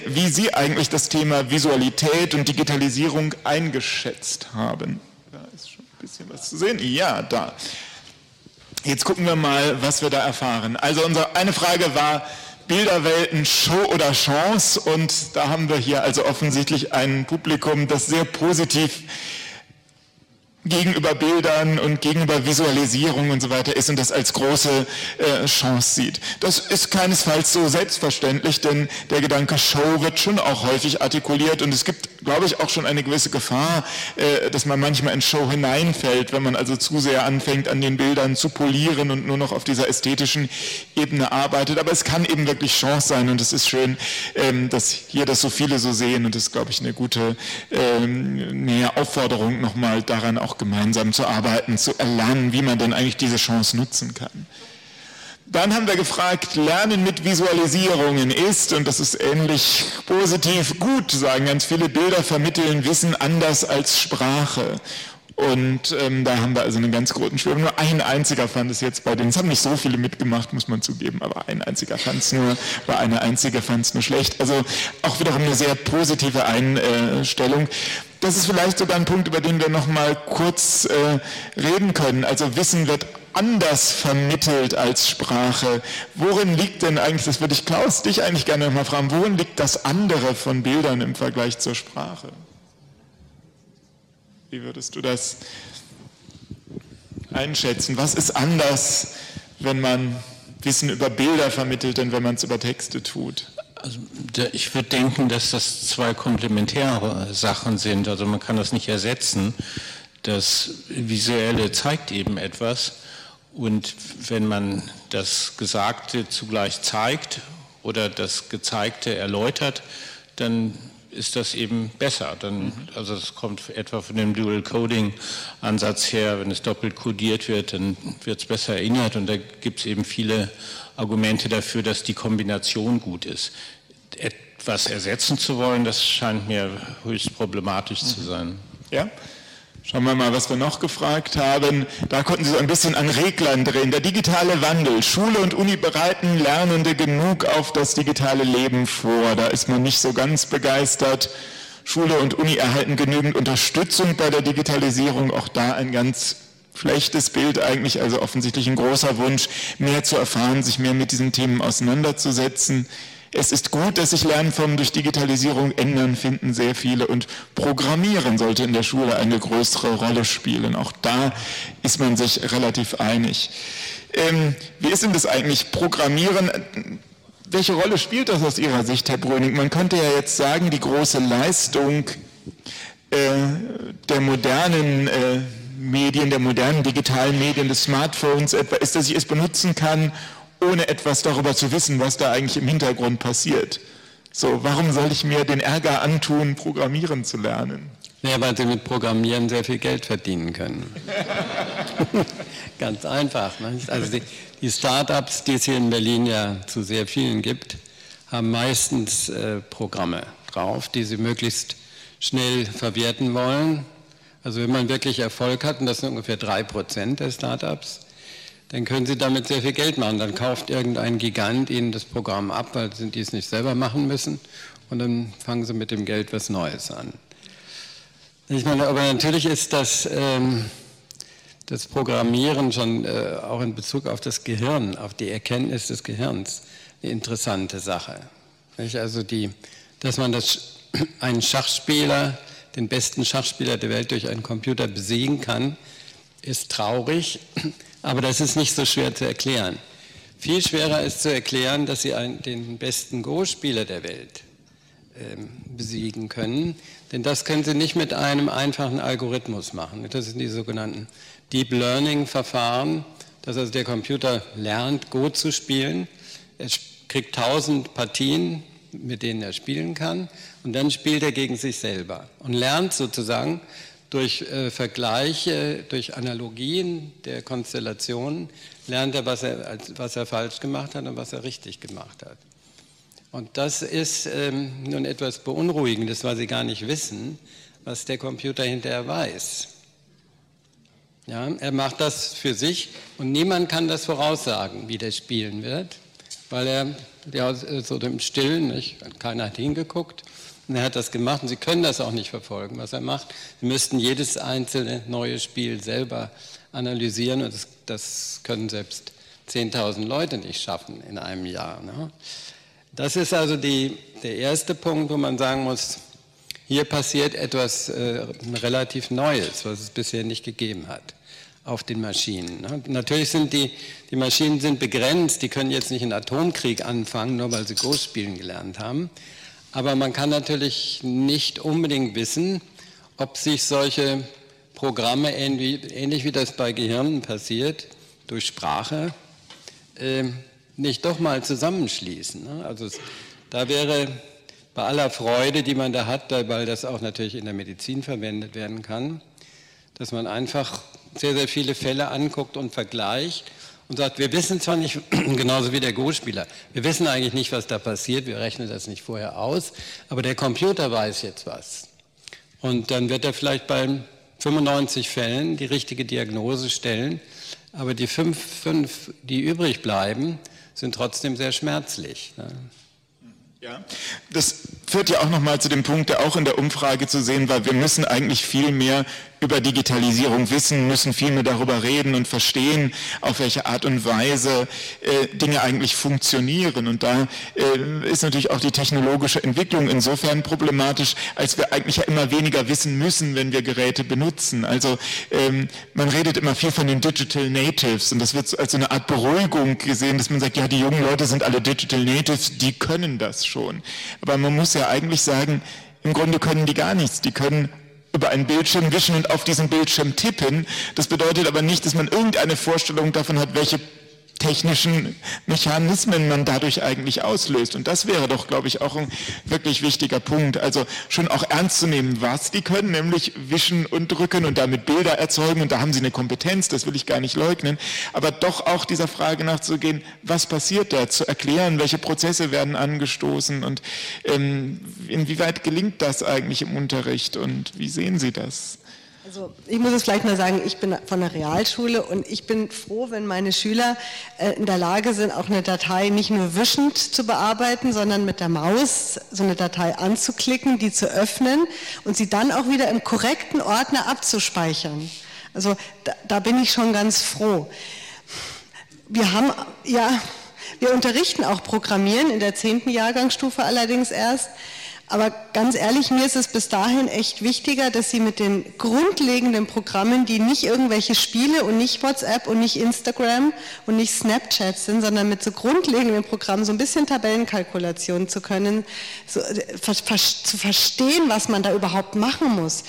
Speaker 2: wie Sie eigentlich das Thema Visualität und Digitalisierung eingeschätzt haben. Da ist schon ein bisschen was zu sehen. Ja, da. Jetzt gucken wir mal, was wir da erfahren. Also unsere eine Frage war, Bilderwelten, Show oder Chance? Und da haben wir hier also offensichtlich ein Publikum, das sehr positiv gegenüber Bildern und gegenüber Visualisierung und so weiter ist und das als große äh, Chance sieht. Das ist keinesfalls so selbstverständlich, denn der Gedanke Show wird schon auch häufig artikuliert und es gibt, glaube ich, auch schon eine gewisse Gefahr, äh, dass man manchmal in Show hineinfällt, wenn man also zu sehr anfängt, an den Bildern zu polieren und nur noch auf dieser ästhetischen Ebene arbeitet. Aber es kann eben wirklich Chance sein und es ist schön, ähm, dass hier das so viele so sehen und das ist, glaube ich, eine gute ähm, näher Aufforderung nochmal daran auch gemeinsam zu arbeiten, zu erlernen, wie man denn eigentlich diese Chance nutzen kann. Dann haben wir gefragt, Lernen mit Visualisierungen ist, und das ist ähnlich positiv gut, sagen ganz viele Bilder vermitteln Wissen anders als Sprache. Und ähm, da haben wir also einen ganz großen Schwung. Nur ein einziger fand es jetzt bei denen, es haben nicht so viele mitgemacht, muss man zugeben, aber ein einziger fand es nur, war eine einzige fand es nur schlecht. Also auch wiederum eine sehr positive Einstellung. Das ist vielleicht sogar ein Punkt, über den wir noch mal kurz äh, reden können. Also Wissen wird anders vermittelt als Sprache. Worin liegt denn eigentlich, das würde ich Klaus dich eigentlich gerne noch mal fragen, worin liegt das andere von Bildern im Vergleich zur Sprache? Wie würdest du das einschätzen? Was ist anders, wenn man Wissen über Bilder vermittelt, denn wenn man es über Texte tut?
Speaker 3: Also, ich würde denken, dass das zwei komplementäre Sachen sind. Also man kann das nicht ersetzen. Das Visuelle zeigt eben etwas. Und wenn man das Gesagte zugleich zeigt oder das Gezeigte erläutert, dann ist das eben besser. Dann, also es kommt etwa von dem Dual Coding Ansatz her, wenn es doppelt codiert wird, dann wird es besser erinnert und da gibt es eben viele Argumente dafür, dass die Kombination gut ist. Etwas ersetzen zu wollen, das scheint mir höchst problematisch zu sein.
Speaker 2: Ja? Schauen wir mal, was wir noch gefragt haben. Da konnten Sie so ein bisschen an Reglern drehen. Der digitale Wandel. Schule und Uni bereiten Lernende genug auf das digitale Leben vor. Da ist man nicht so ganz begeistert. Schule und Uni erhalten genügend Unterstützung bei der Digitalisierung. Auch da ein ganz schlechtes Bild eigentlich, also offensichtlich ein großer Wunsch, mehr zu erfahren, sich mehr mit diesen Themen auseinanderzusetzen. Es ist gut, dass sich Lernformen durch Digitalisierung ändern, finden sehr viele. Und Programmieren sollte in der Schule eine größere Rolle spielen. Auch da ist man sich relativ einig. Ähm, wie ist denn das eigentlich? Programmieren, welche Rolle spielt das aus Ihrer Sicht, Herr Bröning? Man könnte ja jetzt sagen, die große Leistung äh, der modernen äh, Medien, der modernen digitalen Medien, des Smartphones etwa ist, dass ich es benutzen kann, ohne etwas darüber zu wissen, was da eigentlich im Hintergrund passiert. So, warum soll ich mir den Ärger antun, Programmieren zu lernen?
Speaker 6: Ja, weil Sie mit Programmieren sehr viel Geld verdienen können. [laughs] Ganz einfach. Ne? Also die, die Start-ups, die es hier in Berlin ja zu sehr vielen gibt, haben meistens äh, Programme drauf, die sie möglichst schnell verwerten wollen. Also wenn man wirklich Erfolg hat, und das sind ungefähr drei Prozent der Start-ups, dann können Sie damit sehr viel Geld machen. Dann kauft irgendein Gigant Ihnen das Programm ab, weil Sie es nicht selber machen müssen. Und dann fangen Sie mit dem Geld was Neues an. Ich meine, aber natürlich ist das, ähm, das Programmieren schon äh, auch in Bezug auf das Gehirn, auf die Erkenntnis des Gehirns, eine interessante Sache. Nicht? Also die, dass man das, [clears throat] einen Schachspieler, den besten Schachspieler der Welt durch einen Computer besiegen kann, ist traurig. Aber das ist nicht so schwer zu erklären. Viel schwerer ist zu erklären, dass sie einen, den besten Go-Spieler der Welt ähm, besiegen können. Denn das können sie nicht mit einem einfachen Algorithmus machen. Das sind die sogenannten Deep Learning-Verfahren, dass also der Computer lernt, Go zu spielen. Er kriegt tausend Partien, mit denen er spielen kann. Und dann spielt er gegen sich selber und lernt sozusagen durch äh, Vergleiche, durch Analogien der Konstellationen lernt er was, er, was er falsch gemacht hat und was er richtig gemacht hat. Und das ist ähm, nun etwas Beunruhigendes, weil Sie gar nicht wissen, was der Computer hinterher weiß. Ja, er macht das für sich und niemand kann das voraussagen, wie der spielen wird, weil er ja, so im Stillen, nicht? keiner hat hingeguckt, und er hat das gemacht und Sie können das auch nicht verfolgen, was er macht. Sie müssten jedes einzelne neue Spiel selber analysieren und das, das können selbst 10.000 Leute nicht schaffen in einem Jahr. Ne? Das ist also die, der erste Punkt, wo man sagen muss, hier passiert etwas äh, relativ Neues, was es bisher nicht gegeben hat auf den Maschinen. Ne? Natürlich sind die, die Maschinen sind begrenzt, die können jetzt nicht einen Atomkrieg anfangen, nur weil sie Go spielen gelernt haben. Aber man kann natürlich nicht unbedingt wissen, ob sich solche Programme ähnlich wie das bei Gehirnen passiert, durch Sprache, ähm, nicht doch mal zusammenschließen. Ne? Also da wäre bei aller Freude, die man da hat, weil das auch natürlich in der Medizin verwendet werden kann, dass man einfach sehr, sehr viele Fälle anguckt und vergleicht und sagt, wir wissen zwar nicht, [clears throat] genauso wie der Go-Spieler, wir wissen eigentlich nicht, was da passiert, wir rechnen das nicht vorher aus, aber der Computer weiß jetzt was. Und dann wird er vielleicht bei 95 Fällen die richtige Diagnose stellen, aber die fünf, fünf die übrig bleiben, sind trotzdem sehr schmerzlich. Ne?
Speaker 2: Ja, das führt ja auch nochmal zu dem Punkt, der auch in der Umfrage zu sehen war, wir müssen eigentlich viel mehr über Digitalisierung wissen, müssen viel mehr darüber reden und verstehen, auf welche Art und Weise äh, Dinge eigentlich funktionieren. Und da äh, ist natürlich auch die technologische Entwicklung insofern problematisch, als wir eigentlich ja immer weniger wissen müssen, wenn wir Geräte benutzen. Also ähm, man redet immer viel von den Digital Natives und das wird als so eine Art Beruhigung gesehen, dass man sagt, ja, die jungen Leute sind alle Digital Natives, die können das schon. Aber man muss ja eigentlich sagen, im Grunde können die gar nichts. Die können über einen Bildschirm wischen und auf diesen Bildschirm tippen. Das bedeutet aber nicht, dass man irgendeine Vorstellung davon hat, welche technischen Mechanismen man dadurch eigentlich auslöst. Und das wäre doch, glaube ich, auch ein wirklich wichtiger Punkt. Also schon auch ernst zu nehmen, was die können, nämlich wischen und drücken und damit Bilder erzeugen. Und da haben sie eine Kompetenz, das will ich gar nicht leugnen. Aber doch auch dieser Frage nachzugehen, was passiert da, zu erklären, welche Prozesse werden angestoßen und ähm, inwieweit gelingt das eigentlich im Unterricht und wie sehen Sie das?
Speaker 4: Also ich muss es vielleicht mal sagen, ich bin von der Realschule und ich bin froh, wenn meine Schüler äh, in der Lage sind, auch eine Datei nicht nur wischend zu bearbeiten, sondern mit der Maus so eine Datei anzuklicken, die zu öffnen und sie dann auch wieder im korrekten Ordner abzuspeichern. Also da, da bin ich schon ganz froh. Wir haben ja, wir unterrichten auch Programmieren in der zehnten Jahrgangsstufe allerdings erst. Aber ganz ehrlich, mir ist es bis dahin echt wichtiger, dass Sie mit den grundlegenden Programmen, die nicht irgendwelche Spiele und nicht WhatsApp und nicht Instagram und nicht Snapchat sind, sondern mit so grundlegenden Programmen so ein bisschen Tabellenkalkulation zu können, so, äh, zu verstehen, was man da überhaupt machen muss.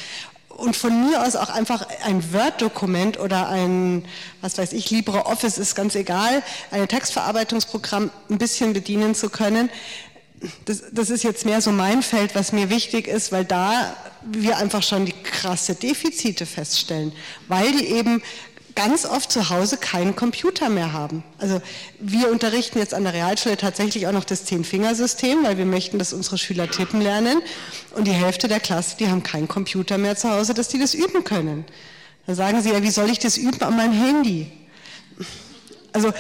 Speaker 4: Und von mir aus auch einfach ein Word-Dokument oder ein, was weiß ich, LibreOffice ist ganz egal, ein Textverarbeitungsprogramm ein bisschen bedienen zu können, das, das ist jetzt mehr so mein Feld, was mir wichtig ist, weil da wir einfach schon die krasse Defizite feststellen, weil die eben ganz oft zu Hause keinen Computer mehr haben. Also wir unterrichten jetzt an der Realschule tatsächlich auch noch das Zehn-Fingersystem, weil wir möchten, dass unsere Schüler tippen lernen. Und die Hälfte der Klasse, die haben keinen Computer mehr zu Hause, dass die das üben können. Dann sagen sie ja, wie soll ich das üben an meinem Handy? Also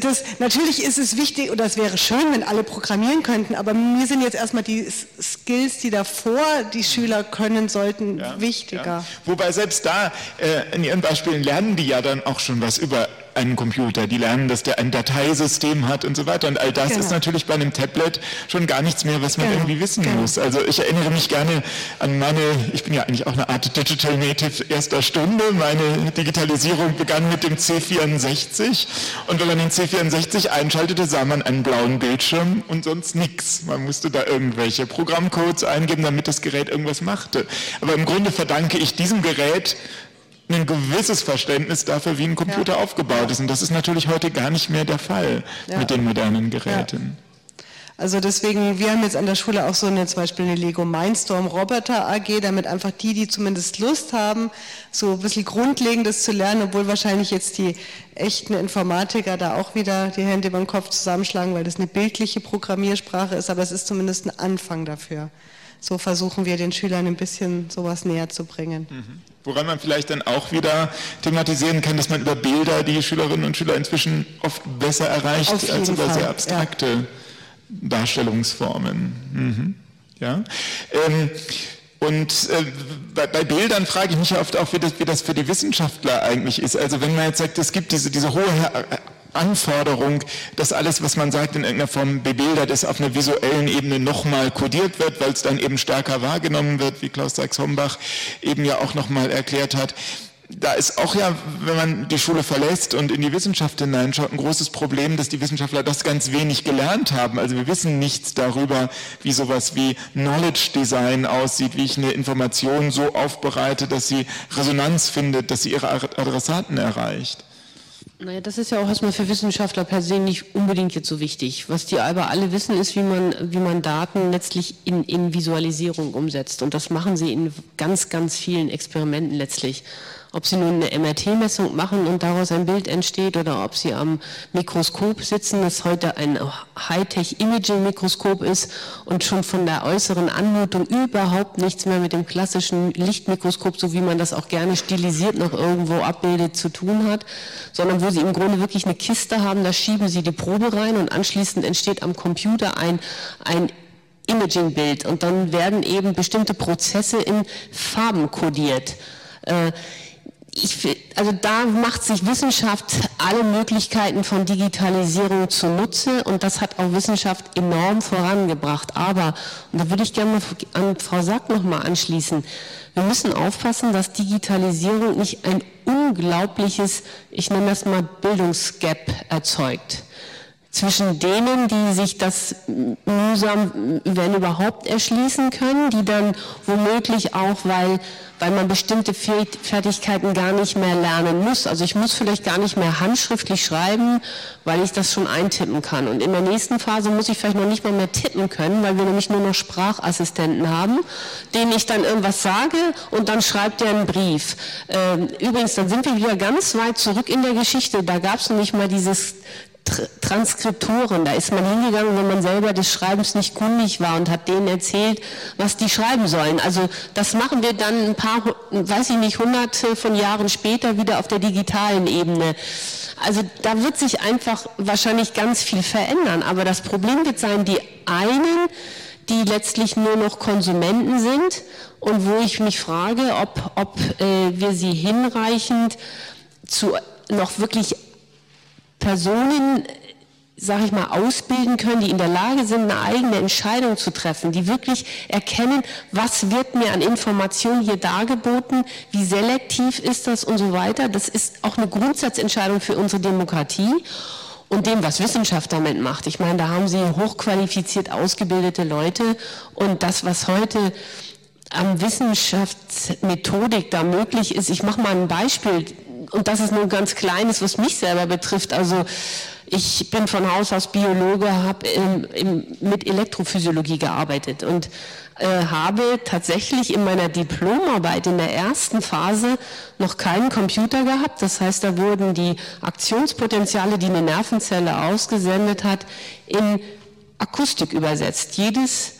Speaker 4: das, natürlich ist es wichtig oder es wäre schön, wenn alle programmieren könnten, aber mir sind jetzt erstmal die Skills, die davor die Schüler können sollten, ja, wichtiger. Ja.
Speaker 2: Wobei selbst da äh, in ihren Beispielen lernen die ja dann auch schon was über einen Computer, die lernen, dass der ein Dateisystem hat und so weiter. Und all das genau. ist natürlich bei einem Tablet schon gar nichts mehr, was man genau. irgendwie wissen genau. muss. Also ich erinnere mich gerne an meine, ich bin ja eigentlich auch eine Art Digital Native erster Stunde. Meine Digitalisierung begann mit dem C64 und wenn man den C64 einschaltete, sah man einen blauen Bildschirm und sonst nichts. Man musste da irgendwelche Programmcodes eingeben, damit das Gerät irgendwas machte. Aber im Grunde verdanke ich diesem Gerät ein gewisses Verständnis dafür, wie ein Computer ja. aufgebaut ist. Und das ist natürlich heute gar nicht mehr der Fall ja. mit den modernen Geräten.
Speaker 4: Also deswegen, wir haben jetzt an der Schule auch so eine, zum Beispiel eine Lego Mindstorm Roboter AG, damit einfach die, die zumindest Lust haben, so ein bisschen Grundlegendes zu lernen, obwohl wahrscheinlich jetzt die echten Informatiker da auch wieder die Hände über den Kopf zusammenschlagen, weil das eine bildliche Programmiersprache ist, aber es ist zumindest ein Anfang dafür. So versuchen wir den Schülern ein bisschen sowas näher zu bringen. Mhm.
Speaker 2: Woran man vielleicht dann auch wieder thematisieren kann, dass man über Bilder die Schülerinnen und Schüler inzwischen oft besser erreicht als über Fall. sehr abstrakte ja. Darstellungsformen. Mhm. Ja? Ähm, und äh, bei, bei, Bildern frage ich mich oft auch, wie das, wie das, für die Wissenschaftler eigentlich ist. Also wenn man jetzt sagt, es gibt diese, diese hohe Anforderung, dass alles, was man sagt, in irgendeiner Form bebildert ist, auf einer visuellen Ebene nochmal kodiert wird, weil es dann eben stärker wahrgenommen wird, wie Klaus Sachs-Hombach eben ja auch nochmal erklärt hat da ist auch ja, wenn man die Schule verlässt und in die Wissenschaft hineinschaut, ein großes Problem, dass die Wissenschaftler das ganz wenig gelernt haben. Also wir wissen nichts darüber, wie sowas wie Knowledge Design aussieht, wie ich eine Information so aufbereite, dass sie Resonanz findet, dass sie ihre Adressaten erreicht.
Speaker 5: Naja, das ist ja auch erstmal für Wissenschaftler per se nicht unbedingt jetzt so wichtig. Was die aber alle wissen, ist, wie man, wie man Daten letztlich in, in Visualisierung umsetzt. Und das machen sie in ganz, ganz vielen Experimenten letztlich ob Sie nun eine MRT-Messung machen und daraus ein Bild entsteht oder ob Sie am Mikroskop sitzen, das heute ein Hightech-Imaging-Mikroskop ist und schon von der äußeren Anmutung überhaupt nichts mehr mit dem klassischen Lichtmikroskop, so wie man das auch gerne stilisiert noch irgendwo abbildet, zu tun hat, sondern wo Sie im Grunde wirklich eine Kiste haben, da schieben Sie die Probe rein und anschließend entsteht am Computer ein, ein Imaging-Bild und dann werden eben bestimmte Prozesse in Farben kodiert. Äh, ich, also da macht sich Wissenschaft alle Möglichkeiten von Digitalisierung zunutze und das hat auch Wissenschaft enorm vorangebracht. Aber, und da würde ich gerne an Frau Sack nochmal anschließen, wir müssen aufpassen, dass Digitalisierung nicht ein unglaubliches, ich nenne das mal Bildungsgap erzeugt zwischen denen, die sich das mühsam, wenn überhaupt, erschließen können, die dann womöglich auch, weil, weil man bestimmte Fertigkeiten gar nicht mehr lernen muss. Also ich muss vielleicht gar nicht mehr handschriftlich schreiben, weil ich das schon eintippen kann. Und in der nächsten Phase muss ich vielleicht noch nicht mal mehr tippen können, weil wir nämlich nur noch Sprachassistenten haben, denen ich dann irgendwas sage und dann schreibt er einen Brief. Ähm, übrigens, dann sind wir wieder ganz weit zurück in der Geschichte. Da gab es nämlich mal dieses Transkriptoren. Da ist man hingegangen, wenn man selber des Schreibens nicht kundig war und hat denen erzählt, was die schreiben sollen. Also das machen wir dann ein paar, weiß ich nicht, hunderte von Jahren später wieder auf der digitalen Ebene. Also da wird sich einfach wahrscheinlich ganz viel verändern. Aber das Problem wird sein, die einen, die letztlich nur noch Konsumenten sind und wo ich mich frage, ob, ob äh, wir sie hinreichend zu noch wirklich Personen, sage ich mal, ausbilden können, die in der Lage sind, eine eigene Entscheidung zu treffen, die wirklich erkennen, was wird mir an Informationen hier dargeboten, wie selektiv ist das und so weiter. Das ist auch eine Grundsatzentscheidung für unsere Demokratie und dem, was Wissenschaft damit macht. Ich meine, da haben Sie hochqualifiziert ausgebildete Leute und das, was heute am Wissenschaftsmethodik da möglich ist. Ich mache mal ein Beispiel und das ist nur ein ganz kleines, was mich selber betrifft. Also ich bin von Haus aus Biologe, habe mit Elektrophysiologie gearbeitet und äh, habe tatsächlich in meiner Diplomarbeit in der ersten Phase noch keinen Computer gehabt. Das heißt, da wurden die Aktionspotenziale, die eine Nervenzelle ausgesendet hat, in Akustik übersetzt. Jedes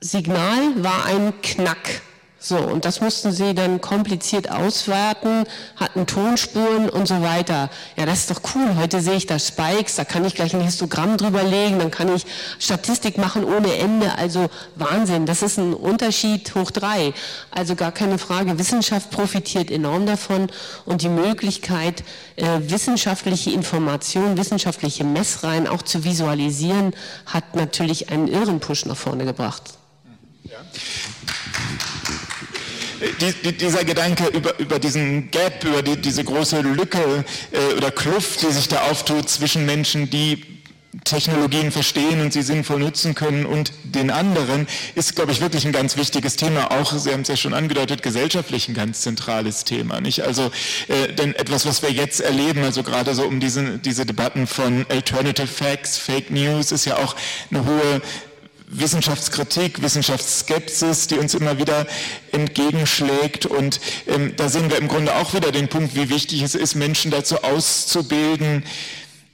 Speaker 5: Signal war ein Knack. So, und das mussten sie dann kompliziert auswerten, hatten Tonspuren und so weiter. Ja, das ist doch cool. Heute sehe ich da Spikes, da kann ich gleich ein Histogramm drüber legen, dann kann ich Statistik machen ohne Ende. Also Wahnsinn, das ist ein Unterschied hoch drei. Also gar keine Frage. Wissenschaft profitiert enorm davon und die Möglichkeit, äh, wissenschaftliche Informationen, wissenschaftliche Messreihen auch zu visualisieren, hat natürlich einen irren Push nach vorne gebracht. Ja
Speaker 2: die, die, dieser Gedanke über, über diesen Gap, über die, diese große Lücke äh, oder Kluft, die sich da auftut zwischen Menschen, die Technologien verstehen und sie sinnvoll nutzen können und den anderen, ist, glaube ich, wirklich ein ganz wichtiges Thema. Auch, Sie haben es ja schon angedeutet, gesellschaftlich ein ganz zentrales Thema. Nicht? Also, äh, denn etwas, was wir jetzt erleben, also gerade so um diese, diese Debatten von Alternative Facts, Fake News, ist ja auch eine hohe Wissenschaftskritik, Wissenschaftsskepsis, die uns immer wieder entgegenschlägt. Und ähm, da sehen wir im Grunde auch wieder den Punkt, wie wichtig es ist, Menschen dazu auszubilden,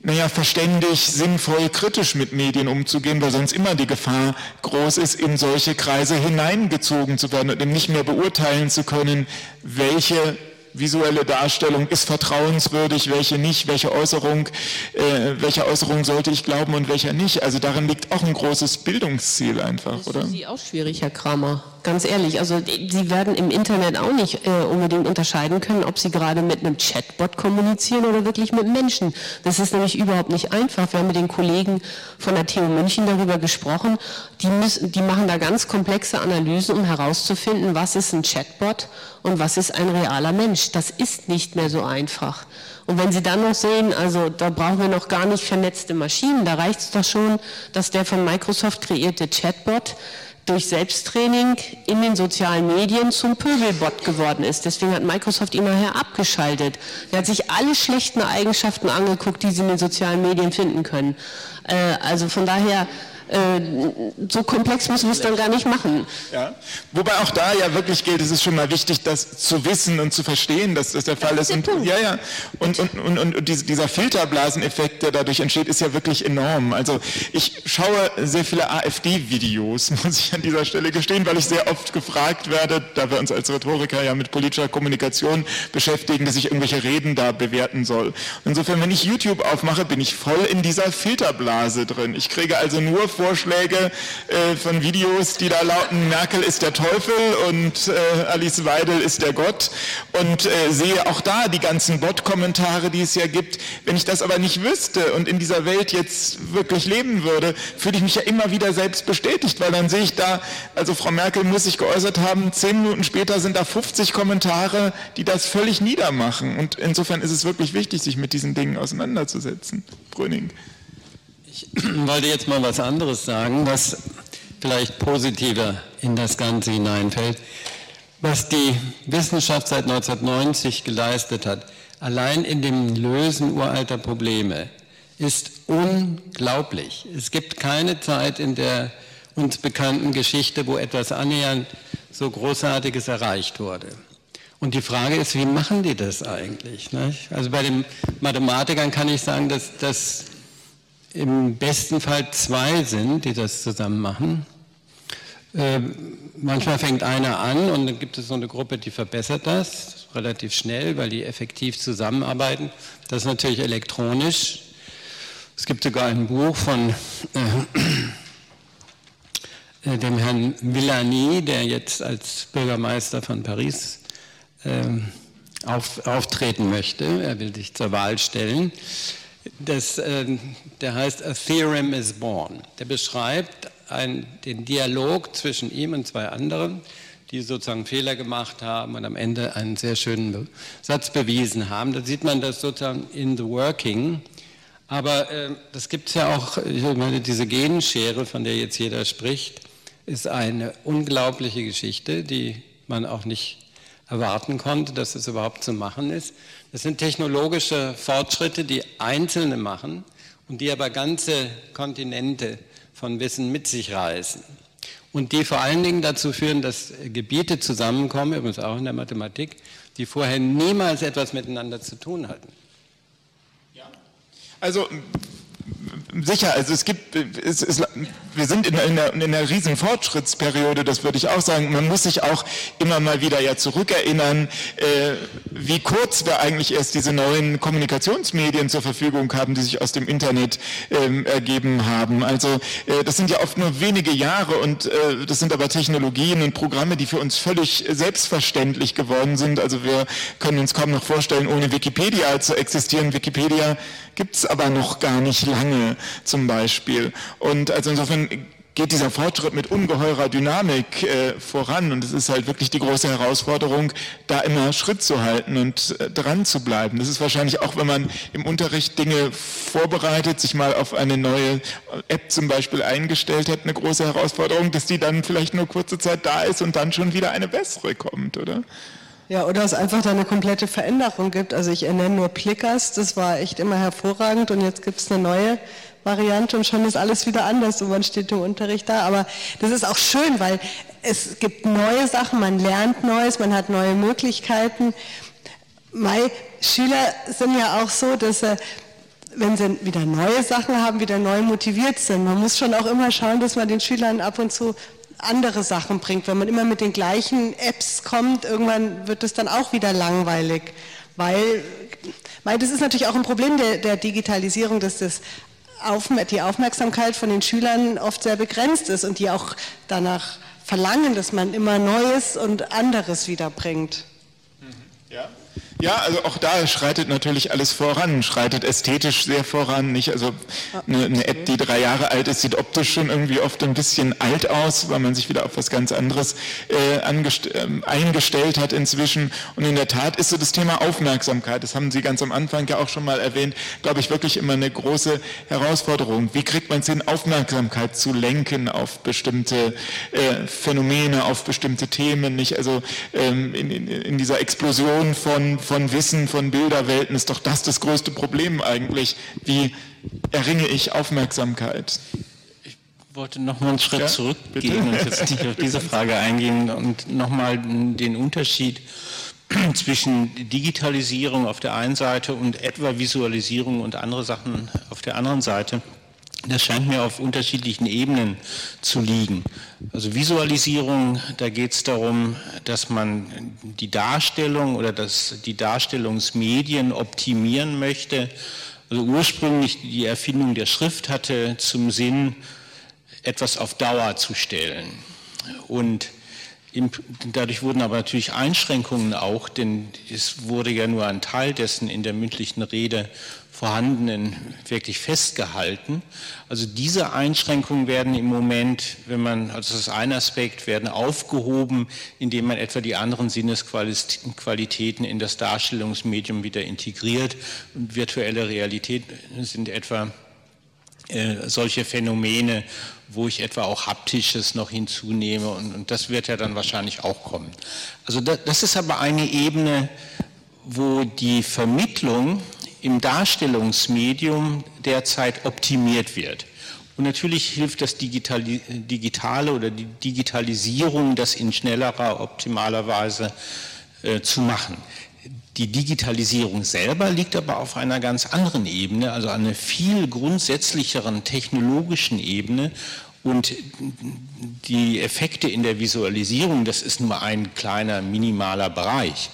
Speaker 2: naja, verständig, sinnvoll, kritisch mit Medien umzugehen, weil sonst immer die Gefahr groß ist, in solche Kreise hineingezogen zu werden und eben nicht mehr beurteilen zu können, welche visuelle Darstellung ist vertrauenswürdig, welche nicht, welche Äußerung, äh, welche Äußerung sollte ich glauben und welcher nicht. Also darin liegt auch ein großes Bildungsziel einfach,
Speaker 5: das
Speaker 2: oder?
Speaker 5: Das ist für Sie auch schwierig, Herr Kramer ganz ehrlich. Also Sie werden im Internet auch nicht äh, unbedingt unterscheiden können, ob Sie gerade mit einem Chatbot kommunizieren oder wirklich mit Menschen. Das ist nämlich überhaupt nicht einfach. Wir haben mit den Kollegen von der TU München darüber gesprochen. Die, müssen, die machen da ganz komplexe Analysen, um herauszufinden, was ist ein Chatbot und was ist ein realer Mensch. Das ist nicht mehr so einfach. Und wenn Sie dann noch sehen, also da brauchen wir noch gar nicht vernetzte Maschinen, da reicht es doch schon, dass der von Microsoft kreierte Chatbot durch Selbsttraining in den sozialen Medien zum Pöbelbot geworden ist. Deswegen hat Microsoft ihn nachher abgeschaltet. Er hat sich alle schlechten Eigenschaften angeguckt, die sie in den sozialen Medien finden können. Äh, also von daher so komplex müssen wir es dann gar nicht machen.
Speaker 2: Ja. Wobei auch da ja wirklich gilt, es ist schon mal wichtig, das zu wissen und zu verstehen, dass das der Fall das ist. ist. Und, ja, ja. Und, und, und, und dieser Filterblaseneffekt, der dadurch entsteht, ist ja wirklich enorm. Also ich schaue sehr viele AfD-Videos, [laughs] muss ich an dieser Stelle gestehen, weil ich sehr oft gefragt werde, da wir uns als Rhetoriker ja mit politischer Kommunikation beschäftigen, dass ich irgendwelche Reden da bewerten soll. Insofern, wenn ich YouTube aufmache, bin ich voll in dieser Filterblase drin. Ich kriege also nur Vorschläge äh, von Videos, die da lauten, Merkel ist der Teufel und äh, Alice Weidel ist der Gott und äh, sehe auch da die ganzen Bot-Kommentare, die es ja gibt. Wenn ich das aber nicht wüsste und in dieser Welt jetzt wirklich leben würde, fühle ich mich ja immer wieder selbst bestätigt, weil dann sehe ich da, also Frau Merkel muss sich geäußert haben, zehn Minuten später sind da 50 Kommentare, die das völlig niedermachen. Und insofern ist es wirklich wichtig, sich mit diesen Dingen auseinanderzusetzen. Brüning.
Speaker 6: Ich wollte jetzt mal was anderes sagen, was vielleicht positiver in das Ganze hineinfällt. Was die Wissenschaft seit 1990 geleistet hat, allein in dem Lösen uralter Probleme, ist unglaublich. Es gibt keine Zeit in der uns bekannten Geschichte, wo etwas annähernd so Großartiges erreicht wurde. Und die Frage ist, wie machen die das eigentlich? Also bei den Mathematikern kann ich sagen, dass, dass im besten Fall zwei sind, die das zusammen machen. Ähm, manchmal fängt einer an und dann gibt es so eine Gruppe, die verbessert das relativ schnell, weil die effektiv zusammenarbeiten. Das ist natürlich elektronisch. Es gibt sogar ein Buch von äh, äh, dem Herrn Villani, der jetzt als Bürgermeister von Paris ähm, auf, auftreten möchte. Er will sich zur Wahl stellen. Das, äh, der heißt A Theorem is Born. Der beschreibt ein, den Dialog zwischen ihm und zwei anderen, die sozusagen Fehler gemacht haben und am Ende einen sehr schönen Satz bewiesen haben. Da sieht man das sozusagen in the working. Aber äh, das gibt es ja auch, ich meine, diese Genschere, von der jetzt jeder spricht, ist eine unglaubliche Geschichte, die man auch nicht erwarten konnte, dass es überhaupt zu machen ist. Das sind technologische Fortschritte, die Einzelne machen und die aber ganze Kontinente von Wissen mit sich reißen. Und die vor allen Dingen dazu führen, dass Gebiete zusammenkommen, übrigens auch in der Mathematik, die vorher niemals etwas miteinander zu tun hatten.
Speaker 2: Ja. Also sicher, also es gibt, es, es, wir sind in einer, in einer riesen Fortschrittsperiode, das würde ich auch sagen. Man muss sich auch immer mal wieder ja zurückerinnern, äh, wie kurz wir eigentlich erst diese neuen Kommunikationsmedien zur Verfügung haben, die sich aus dem Internet ähm, ergeben haben. Also äh, das sind ja oft nur wenige Jahre und äh, das sind aber Technologien und Programme, die für uns völlig selbstverständlich geworden sind. Also wir können uns kaum noch vorstellen, ohne Wikipedia zu existieren. Wikipedia gibt es aber noch gar nicht lange zum Beispiel. Und also insofern geht dieser Fortschritt mit ungeheurer Dynamik äh, voran und es ist halt wirklich die große Herausforderung, da immer Schritt zu halten und äh, dran zu bleiben. Das ist wahrscheinlich auch, wenn man im Unterricht Dinge vorbereitet, sich mal auf eine neue App zum Beispiel eingestellt hat, eine große Herausforderung, dass die dann vielleicht nur kurze Zeit da ist und dann schon wieder eine bessere kommt, oder?
Speaker 4: Ja, oder es einfach da eine komplette Veränderung gibt. Also ich ernenne nur Plickers, das war echt immer hervorragend und jetzt gibt es eine neue Variante und schon ist alles wieder anders und man steht im Unterricht da. Aber das ist auch schön, weil es gibt neue Sachen, man lernt Neues, man hat neue Möglichkeiten. Meine Schüler sind ja auch so, dass sie wenn sie wieder neue Sachen haben, wieder neu motiviert sind. Man muss schon auch immer schauen, dass man den Schülern ab und zu andere Sachen bringt. Wenn man immer mit den gleichen Apps kommt, irgendwann wird es dann auch wieder langweilig, weil, weil das ist natürlich auch ein Problem der, der Digitalisierung, dass das auf, die Aufmerksamkeit von den Schülern oft sehr begrenzt ist und die auch danach verlangen, dass man immer Neues und anderes wiederbringt.
Speaker 2: Ja. Ja, also auch da schreitet natürlich alles voran, schreitet ästhetisch sehr voran. Nicht? Also eine, eine, App, die drei Jahre alt ist, sieht optisch schon irgendwie oft ein bisschen alt aus, weil man sich wieder auf was ganz anderes äh, äh, eingestellt hat inzwischen. Und in der Tat ist so das Thema Aufmerksamkeit, das haben Sie ganz am Anfang ja auch schon mal erwähnt, glaube ich, wirklich immer eine große Herausforderung. Wie kriegt man es hin, Aufmerksamkeit zu lenken auf bestimmte äh, Phänomene, auf bestimmte Themen? Nicht? Also ähm, in, in, in dieser Explosion von von Wissen, von Bilderwelten ist doch das das größte Problem eigentlich. Wie erringe ich Aufmerksamkeit?
Speaker 3: Ich wollte noch mal einen Schritt ja, zurückgehen und jetzt nicht auf diese Frage eingehen und noch mal den Unterschied [clears throat] zwischen Digitalisierung auf der einen Seite und etwa Visualisierung und andere Sachen auf der anderen Seite das scheint mir auf unterschiedlichen Ebenen zu liegen. Also Visualisierung, da geht es darum, dass man die Darstellung oder dass die Darstellungsmedien optimieren möchte. Also ursprünglich die Erfindung der Schrift hatte zum Sinn, etwas auf Dauer zu stellen. Und dadurch wurden aber natürlich Einschränkungen auch, denn es wurde ja nur ein Teil dessen in der mündlichen Rede vorhandenen wirklich festgehalten. Also diese Einschränkungen werden im Moment, wenn man, also das ist ein Aspekt, werden aufgehoben, indem man etwa die anderen Sinnesqualitäten in das Darstellungsmedium wieder integriert. Und virtuelle Realität sind etwa äh, solche Phänomene, wo ich etwa auch haptisches noch hinzunehme und, und das wird ja dann wahrscheinlich auch kommen. Also das, das ist aber eine Ebene, wo die Vermittlung im Darstellungsmedium derzeit optimiert wird. Und natürlich hilft das Digitale oder die Digitalisierung, das in schnellerer, optimaler Weise äh, zu machen. Die Digitalisierung selber liegt aber auf einer ganz anderen Ebene, also einer viel grundsätzlicheren technologischen Ebene. Und die Effekte in der Visualisierung, das ist nur ein kleiner, minimaler Bereich.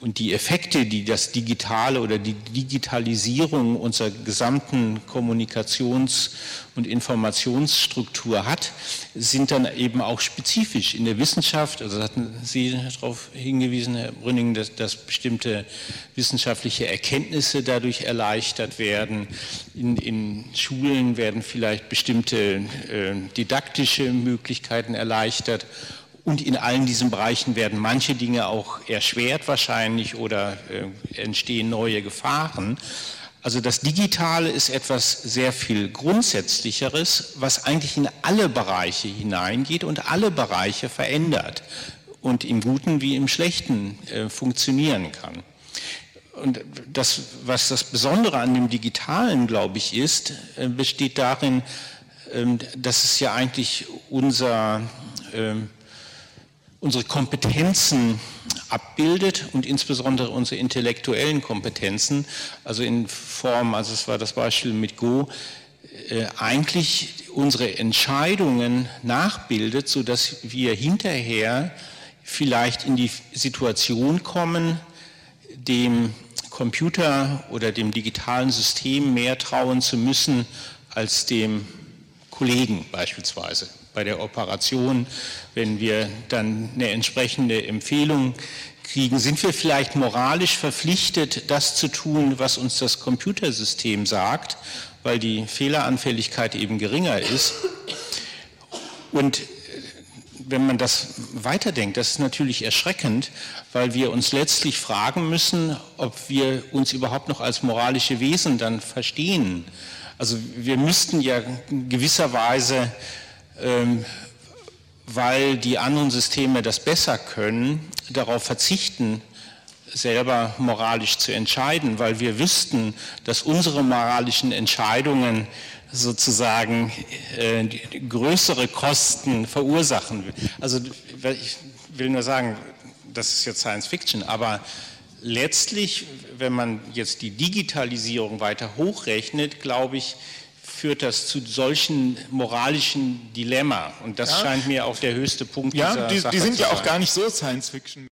Speaker 3: Und die Effekte, die das Digitale oder die Digitalisierung unserer gesamten Kommunikations- und Informationsstruktur hat, sind dann eben auch spezifisch in der Wissenschaft. Also hatten Sie darauf hingewiesen, Herr Brünning, dass, dass bestimmte wissenschaftliche Erkenntnisse dadurch erleichtert werden. In, in Schulen werden vielleicht bestimmte äh, didaktische Möglichkeiten erleichtert und in allen diesen Bereichen werden manche Dinge auch erschwert wahrscheinlich oder äh, entstehen neue Gefahren. Also das Digitale ist etwas sehr viel Grundsätzlicheres, was eigentlich in alle Bereiche hineingeht und alle Bereiche verändert und im Guten wie im Schlechten äh, funktionieren kann. Und das, was das Besondere an dem Digitalen, glaube ich, ist, äh, besteht darin, äh, dass es ja eigentlich unser ähm, unsere Kompetenzen abbildet und insbesondere unsere intellektuellen Kompetenzen, also in Form, also es war das Beispiel mit Go, äh, eigentlich unsere Entscheidungen nachbildet, sodass wir hinterher vielleicht in die Situation kommen, dem Computer oder dem digitalen System mehr trauen zu müssen als dem Kollegen beispielsweise bei der Operation, wenn wir dann eine entsprechende Empfehlung kriegen, sind wir vielleicht moralisch verpflichtet, das zu tun, was uns das Computersystem sagt, weil die Fehleranfälligkeit eben geringer ist. Und wenn man das weiterdenkt, das ist natürlich erschreckend, weil wir uns letztlich fragen müssen, ob wir uns überhaupt noch als moralische Wesen dann verstehen. Also wir müssten ja gewisserweise weil die anderen Systeme das besser können, darauf verzichten, selber moralisch zu entscheiden, weil wir wüssten, dass unsere moralischen Entscheidungen sozusagen äh, größere Kosten verursachen. Also ich will nur sagen, das ist jetzt Science Fiction, aber letztlich, wenn man jetzt die Digitalisierung weiter hochrechnet, glaube ich, führt das zu solchen moralischen Dilemma. Und das ja. scheint mir auch der höchste Punkt
Speaker 2: ja, dieser die, Sache die sind ja auch gar nicht so Science Fiction.